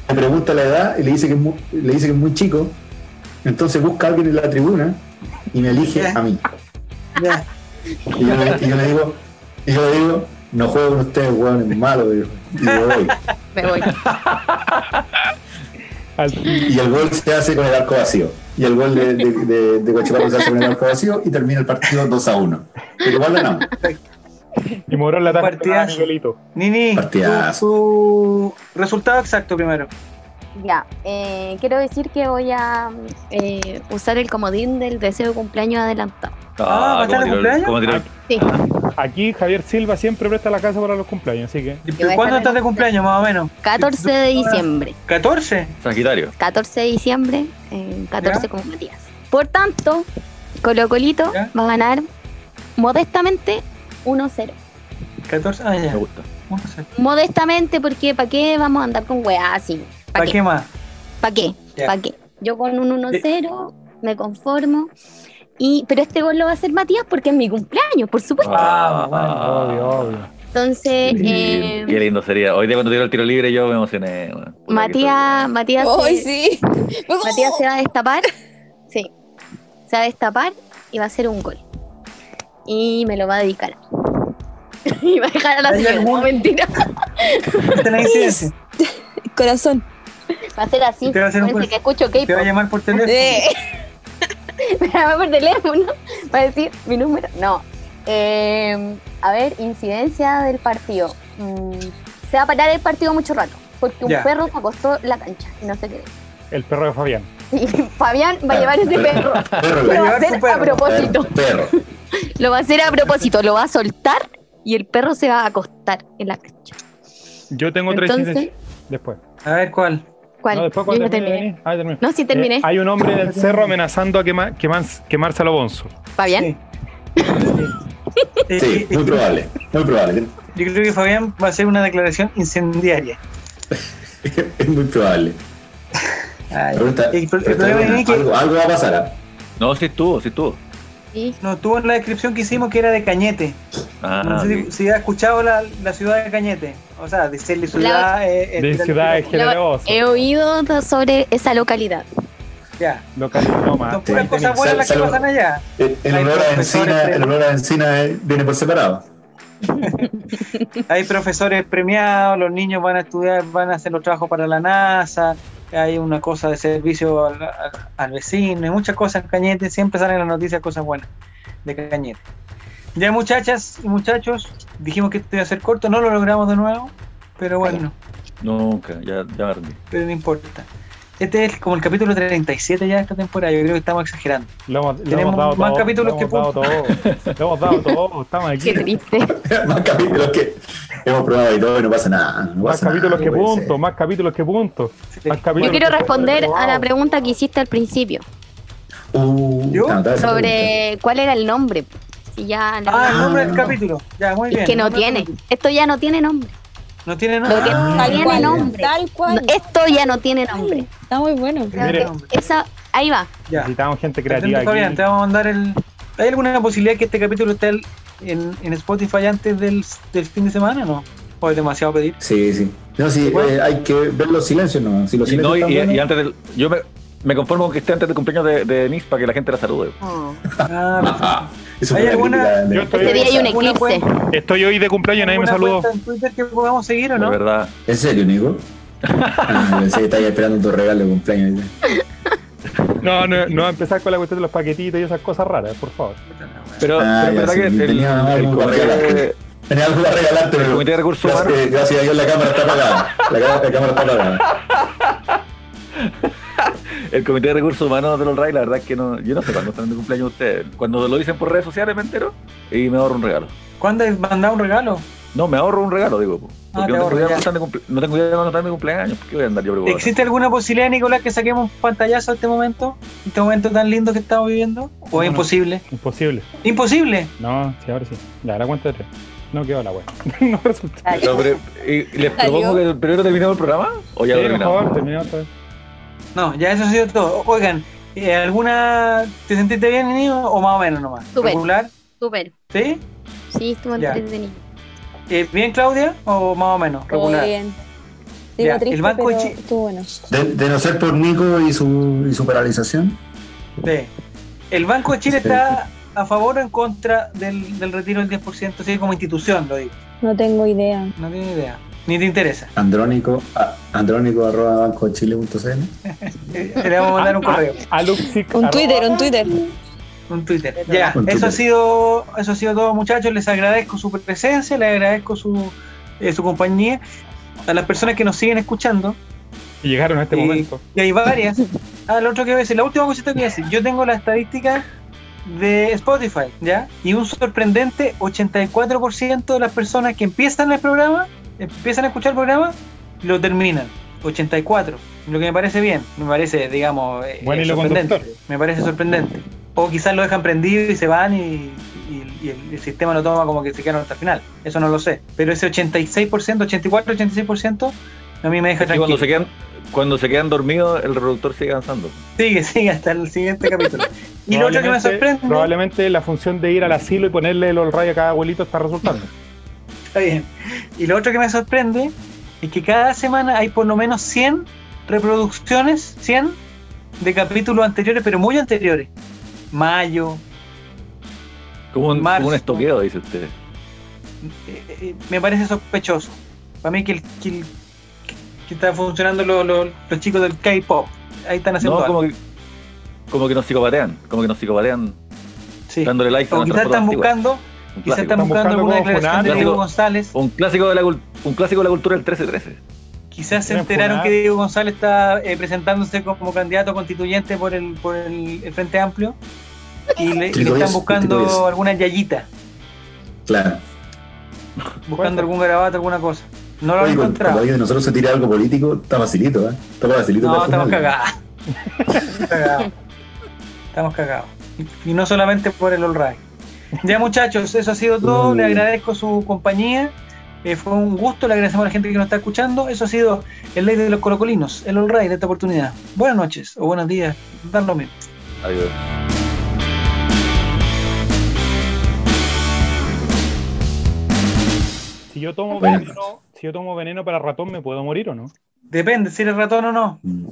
Le pregunta la edad y le dice que es muy, le dice que es muy chico. Entonces busca a alguien en la tribuna y me elige Ya. a mí. Ya. Y yo, le, y yo le digo, y yo le digo, no juego con ustedes, weón, es malo. digo. Y me voy. Me voy. Y el gol se hace con el arco vacío. Y el gol de, de, de, de Guachipato se hace con el arco vacío y termina el partido 2 a 1. Pero igual ganamos. Y Morón la taja Partidazo. Nini, tu, tu resultado exacto primero. Ya, eh, quiero decir que voy a eh, usar el comodín del deseo de cumpleaños adelantado. Ah, ¿va a estar de como tiró el- cumpleaños? tiró el- Sí, Aquí Javier Silva siempre presta la casa para los cumpleaños, así que ¿Y voy a ¿Cuándo estás de cumpleaños, más o menos? 14 de diciembre. ¿14? Sagitario. 14 de diciembre, eh, 14 Ya. como Matías. Por tanto, Colo Colito Ya. va a ganar modestamente 1-0. 14, ah, ya. Me gusta. No sé. Modestamente, porque ¿para qué vamos a andar con weá así? ¿Para ¿Para qué qué? más? ¿Para qué? ¿Para qué? Yo con un 1-0 me conformo. Y, pero este gol lo va a hacer Matías porque es mi cumpleaños, por supuesto. Ah, bueno. obvio, obvio. Entonces, Qué, eh, qué lindo sería. Hoy día cuando tiró el tiro libre yo me emocioné. Matías, Matías, ¡Ay, se, sí! Matías se va a destapar. Sí. Se va a destapar y va a hacer un gol. Y me lo va a dedicar. y va a dejar a la ¿Hay señora. mentira. Corazón. Va a ser así. Te va a hacer Parece que escucho Te va a llamar por teléfono. Me llama por teléfono. Va a decir mi número. No. Eh, a ver, incidencia del partido. Mm, se va a parar el partido mucho rato. Porque un Ya. perro se acostó la cancha y no se qué. El perro de Fabián. Sí, Fabián va a llevar ese perro. Perro, Lo va a hacer perro. a propósito. perro. Lo va a hacer a propósito. Lo va a soltar y el perro se va a acostar en la cancha. Yo tengo tres Entonces- chistes después. A ver cuál. ¿Cuál? No, después Yo cuando terminé. Ah, terminé. No, sí terminé. Eh, hay un hombre en el cerro amenazando a quema- queman- quemarse a lo bonzo. Fabián. Eh, Sí, eh, muy probable. Muy probable. Yo creo que Fabián va a hacer una declaración incendiaria. Es muy probable. Ay, Pero el, el esta problema es que algo, algo va a pasar. ¿ah? No, sí estuvo, sí estuvo. Sí. no tuvo en la descripción que hicimos que era de Cañete. Ah, no sé si, si ha escuchado la, la ciudad de Cañete. O sea, decirle ciudad. eh, eh, De tirar- ciudades tirar- generosas. He oído de- sobre esa localidad. Ya. Localidad, no más. Son puras cosas buenas las que pasan allá. El, el olor a encina, el olor a encina eh, viene por separado. Hay profesores premiados, los niños van a estudiar, van a hacer los trabajos para la NASA, hay una cosa de servicio al, al- al vecino, hay muchas cosas en Cañete, siempre salen las noticias cosas buenas de Cañete. Ya muchachas y muchachos, dijimos que esto iba a ser corto, no lo logramos de nuevo, pero bueno, Nunca, ya, ya pero no importa. Este es como el capítulo 37 ya de esta temporada, yo creo que estamos exagerando. Hemos, Tenemos hemos dado más todo, capítulos que hemos dado todo. Le hemos dado todo. Estamos aquí. Qué triste. más capítulos que hemos probado y todo y no pasa nada. No Más pasa capítulos nada, que puntos, más capítulos que puntos. Sí. Más capítulos Yo quiero que- responder a la pregunta que hiciste al principio. Uh, ¿Yo? pregunta. sobre cuál era el nombre. Si ya no, Ah, el nombre Ah. del capítulo, ya, muy es bien. que no tiene. Esto ya no tiene nombre. No tiene Lo nombre. que Ah, Tal tiene cual, nombre. Tal cual. No, esto ya no tiene nombre. Está muy bueno. Mire, Esa, ahí va. Ya. necesitamos gente creativa Fabián, aquí. te vamos a mandar el. ¿Hay alguna posibilidad que este capítulo esté el- en, en Spotify antes del, del fin de semana no? ¿O es demasiado pedir? Sí, sí. No, sí, eh, hay que ver los silencios, ¿no? Si los Y, silencios y, están y- buenos, y antes del. Yo me, me conformo con que esté antes del cumpleaños de, de Denise para que la gente la salude. Ah, eso ¿Hay alguna- de- Ese día hay un ¿Alguna eclipse. Estoy hoy de cumpleaños, nadie me ¿alguna saludó. en Twitter que podamos seguir o De no? verdad. ¿En serio, Nico? Pensé que estabas esperando tu regalo de cumpleaños. No, no, no empezar con la cuestión de los paquetitos y esas cosas raras, por favor. Pero, Ah, pero verdad sí, que el, tenía el comité. Tenía algo para regalarte, el pero comité de recursos gracias, humanos. gracias a Dios la cámara está apagada. La, la cámara está apagada. El comité de recursos humanos de los RAI, la verdad es que no, yo no sé cuándo están de cumpleaños ustedes. Cuando lo dicen por redes sociales me entero y me ahorro un regalo. ¿Cuándo has mandado un regalo? No, me ahorro un regalo, digo. po. Ah, Porque te no, tengo ahorro, idea de cumple- no tengo idea de cuándo están de cumpleaños. ¿Por qué voy a andar yo preocupado? ¿Existe alguna posibilidad, Nicolás, que saquemos un pantallazo a este momento? ¿Este momento tan lindo que estamos viviendo? ¿O No, es no. imposible? Imposible. ¡Imposible! No, sí, ahora sí. Ya, la cuenta de tres. No quedó la wea. no resulta. No, pero, y, y les propongo que primero terminemos el programa o ya Sí, lo por favor, terminamos otra vez. No, ya eso ha sido todo. Oigan, eh, ¿alguna. ¿Te sentiste bien, niño? ¿O más o menos nomás? Súper. ¿Regular? Súper. ¿Sí? Sí, estuvo entretenido. Eh, ¿Bien, Claudia? ¿O más o menos? Regular. bien. Ya, Digo el triste, banco de pero Chi- estuvo bueno. De, de no ser por Nico y su, y su paralización. Sí. ¿El Banco de Chile Sí. está a favor o en contra del, del retiro del 10%? Sí, como institución, lo digo. No tengo idea. No tiene idea. Ni te interesa. Andrónico, a- andrónico arroba bancochile.cl. Eh, Le vamos a mandar un correo, A Luxic, Un arroba- Twitter, un Twitter. un Twitter. Ya, Un eso ha sido, eso ha sido todo, muchachos. Les agradezco su presencia, les agradezco su, eh, su compañía. A las personas que nos siguen escuchando, Y llegaron a este Y- momento. y hay varias. Ah, lo otro que voy a decir, la última cosita que voy a decir. Yo tengo la estadística de Spotify, ¿ya? Y un sorprendente 84% de las personas que empiezan el programa, empiezan a escuchar el programa, lo terminan. 84. Lo que me parece bien, me parece, digamos, eh, Buen eh, sorprendente. Me parece sorprendente. O quizás lo dejan prendido y se van y, y- y el, el sistema lo toma como que se quedaron hasta el final. Eso no lo sé. Pero ese 86%, 84, 86%, a mí me deja Y cuando tranquilo. se quedan, cuando se quedan dormidos, el reproductor sigue avanzando. Sigue, sigue hasta el siguiente capítulo. Y lo otro que me sorprende, Probablemente la función de ir al asilo y ponerle el rayos a cada abuelito está resultando. Está bien. Y lo otro que me sorprende es que cada semana hay por lo menos 100 reproducciones, 100 de capítulos anteriores, pero muy anteriores. Mayo, Como un, Marzo. como un estoqueo, dice usted. eh, eh, me parece sospechoso. Para mí que, el, que, el- que están funcionando lo- lo- los chicos del K-pop. Ahí están haciendo No, algo. como que, como que nos psicopatean. Como que nos psicopatean Sí. dándole like a O nuestras quizás están buscando, quizás clásico. están Están buscando alguna declaración de. Diego González. Un clásico de la, un clásico de la cultura del 1313. Quizás se enteraron funar. que Diego González está eh, presentándose como candidato constituyente por el, por el, el Frente Amplio y le, y le Tito están buscando alguna yayita, Claro. buscando algún garabato, alguna cosa. No lo han encontrado. cuando alguien de nosotros se tira algo político, está facilito, ¿eh? Está facilito. No, estamos cagados. Estamos cagados. Estamos cagados. Y, y no solamente por el All Right. Ya muchachos, eso ha sido todo. Le agradezco su compañía. Eh, fue un gusto, le agradecemos a la gente que nos está escuchando. Eso ha sido el ley de los colocolinos, el All Right de esta oportunidad. Buenas noches o buenos días, dan lo mismo. Adiós. Si yo tomo veneno, si yo tomo veneno para ratón, ¿me puedo morir o no? Depende si eres ratón o no. Mm.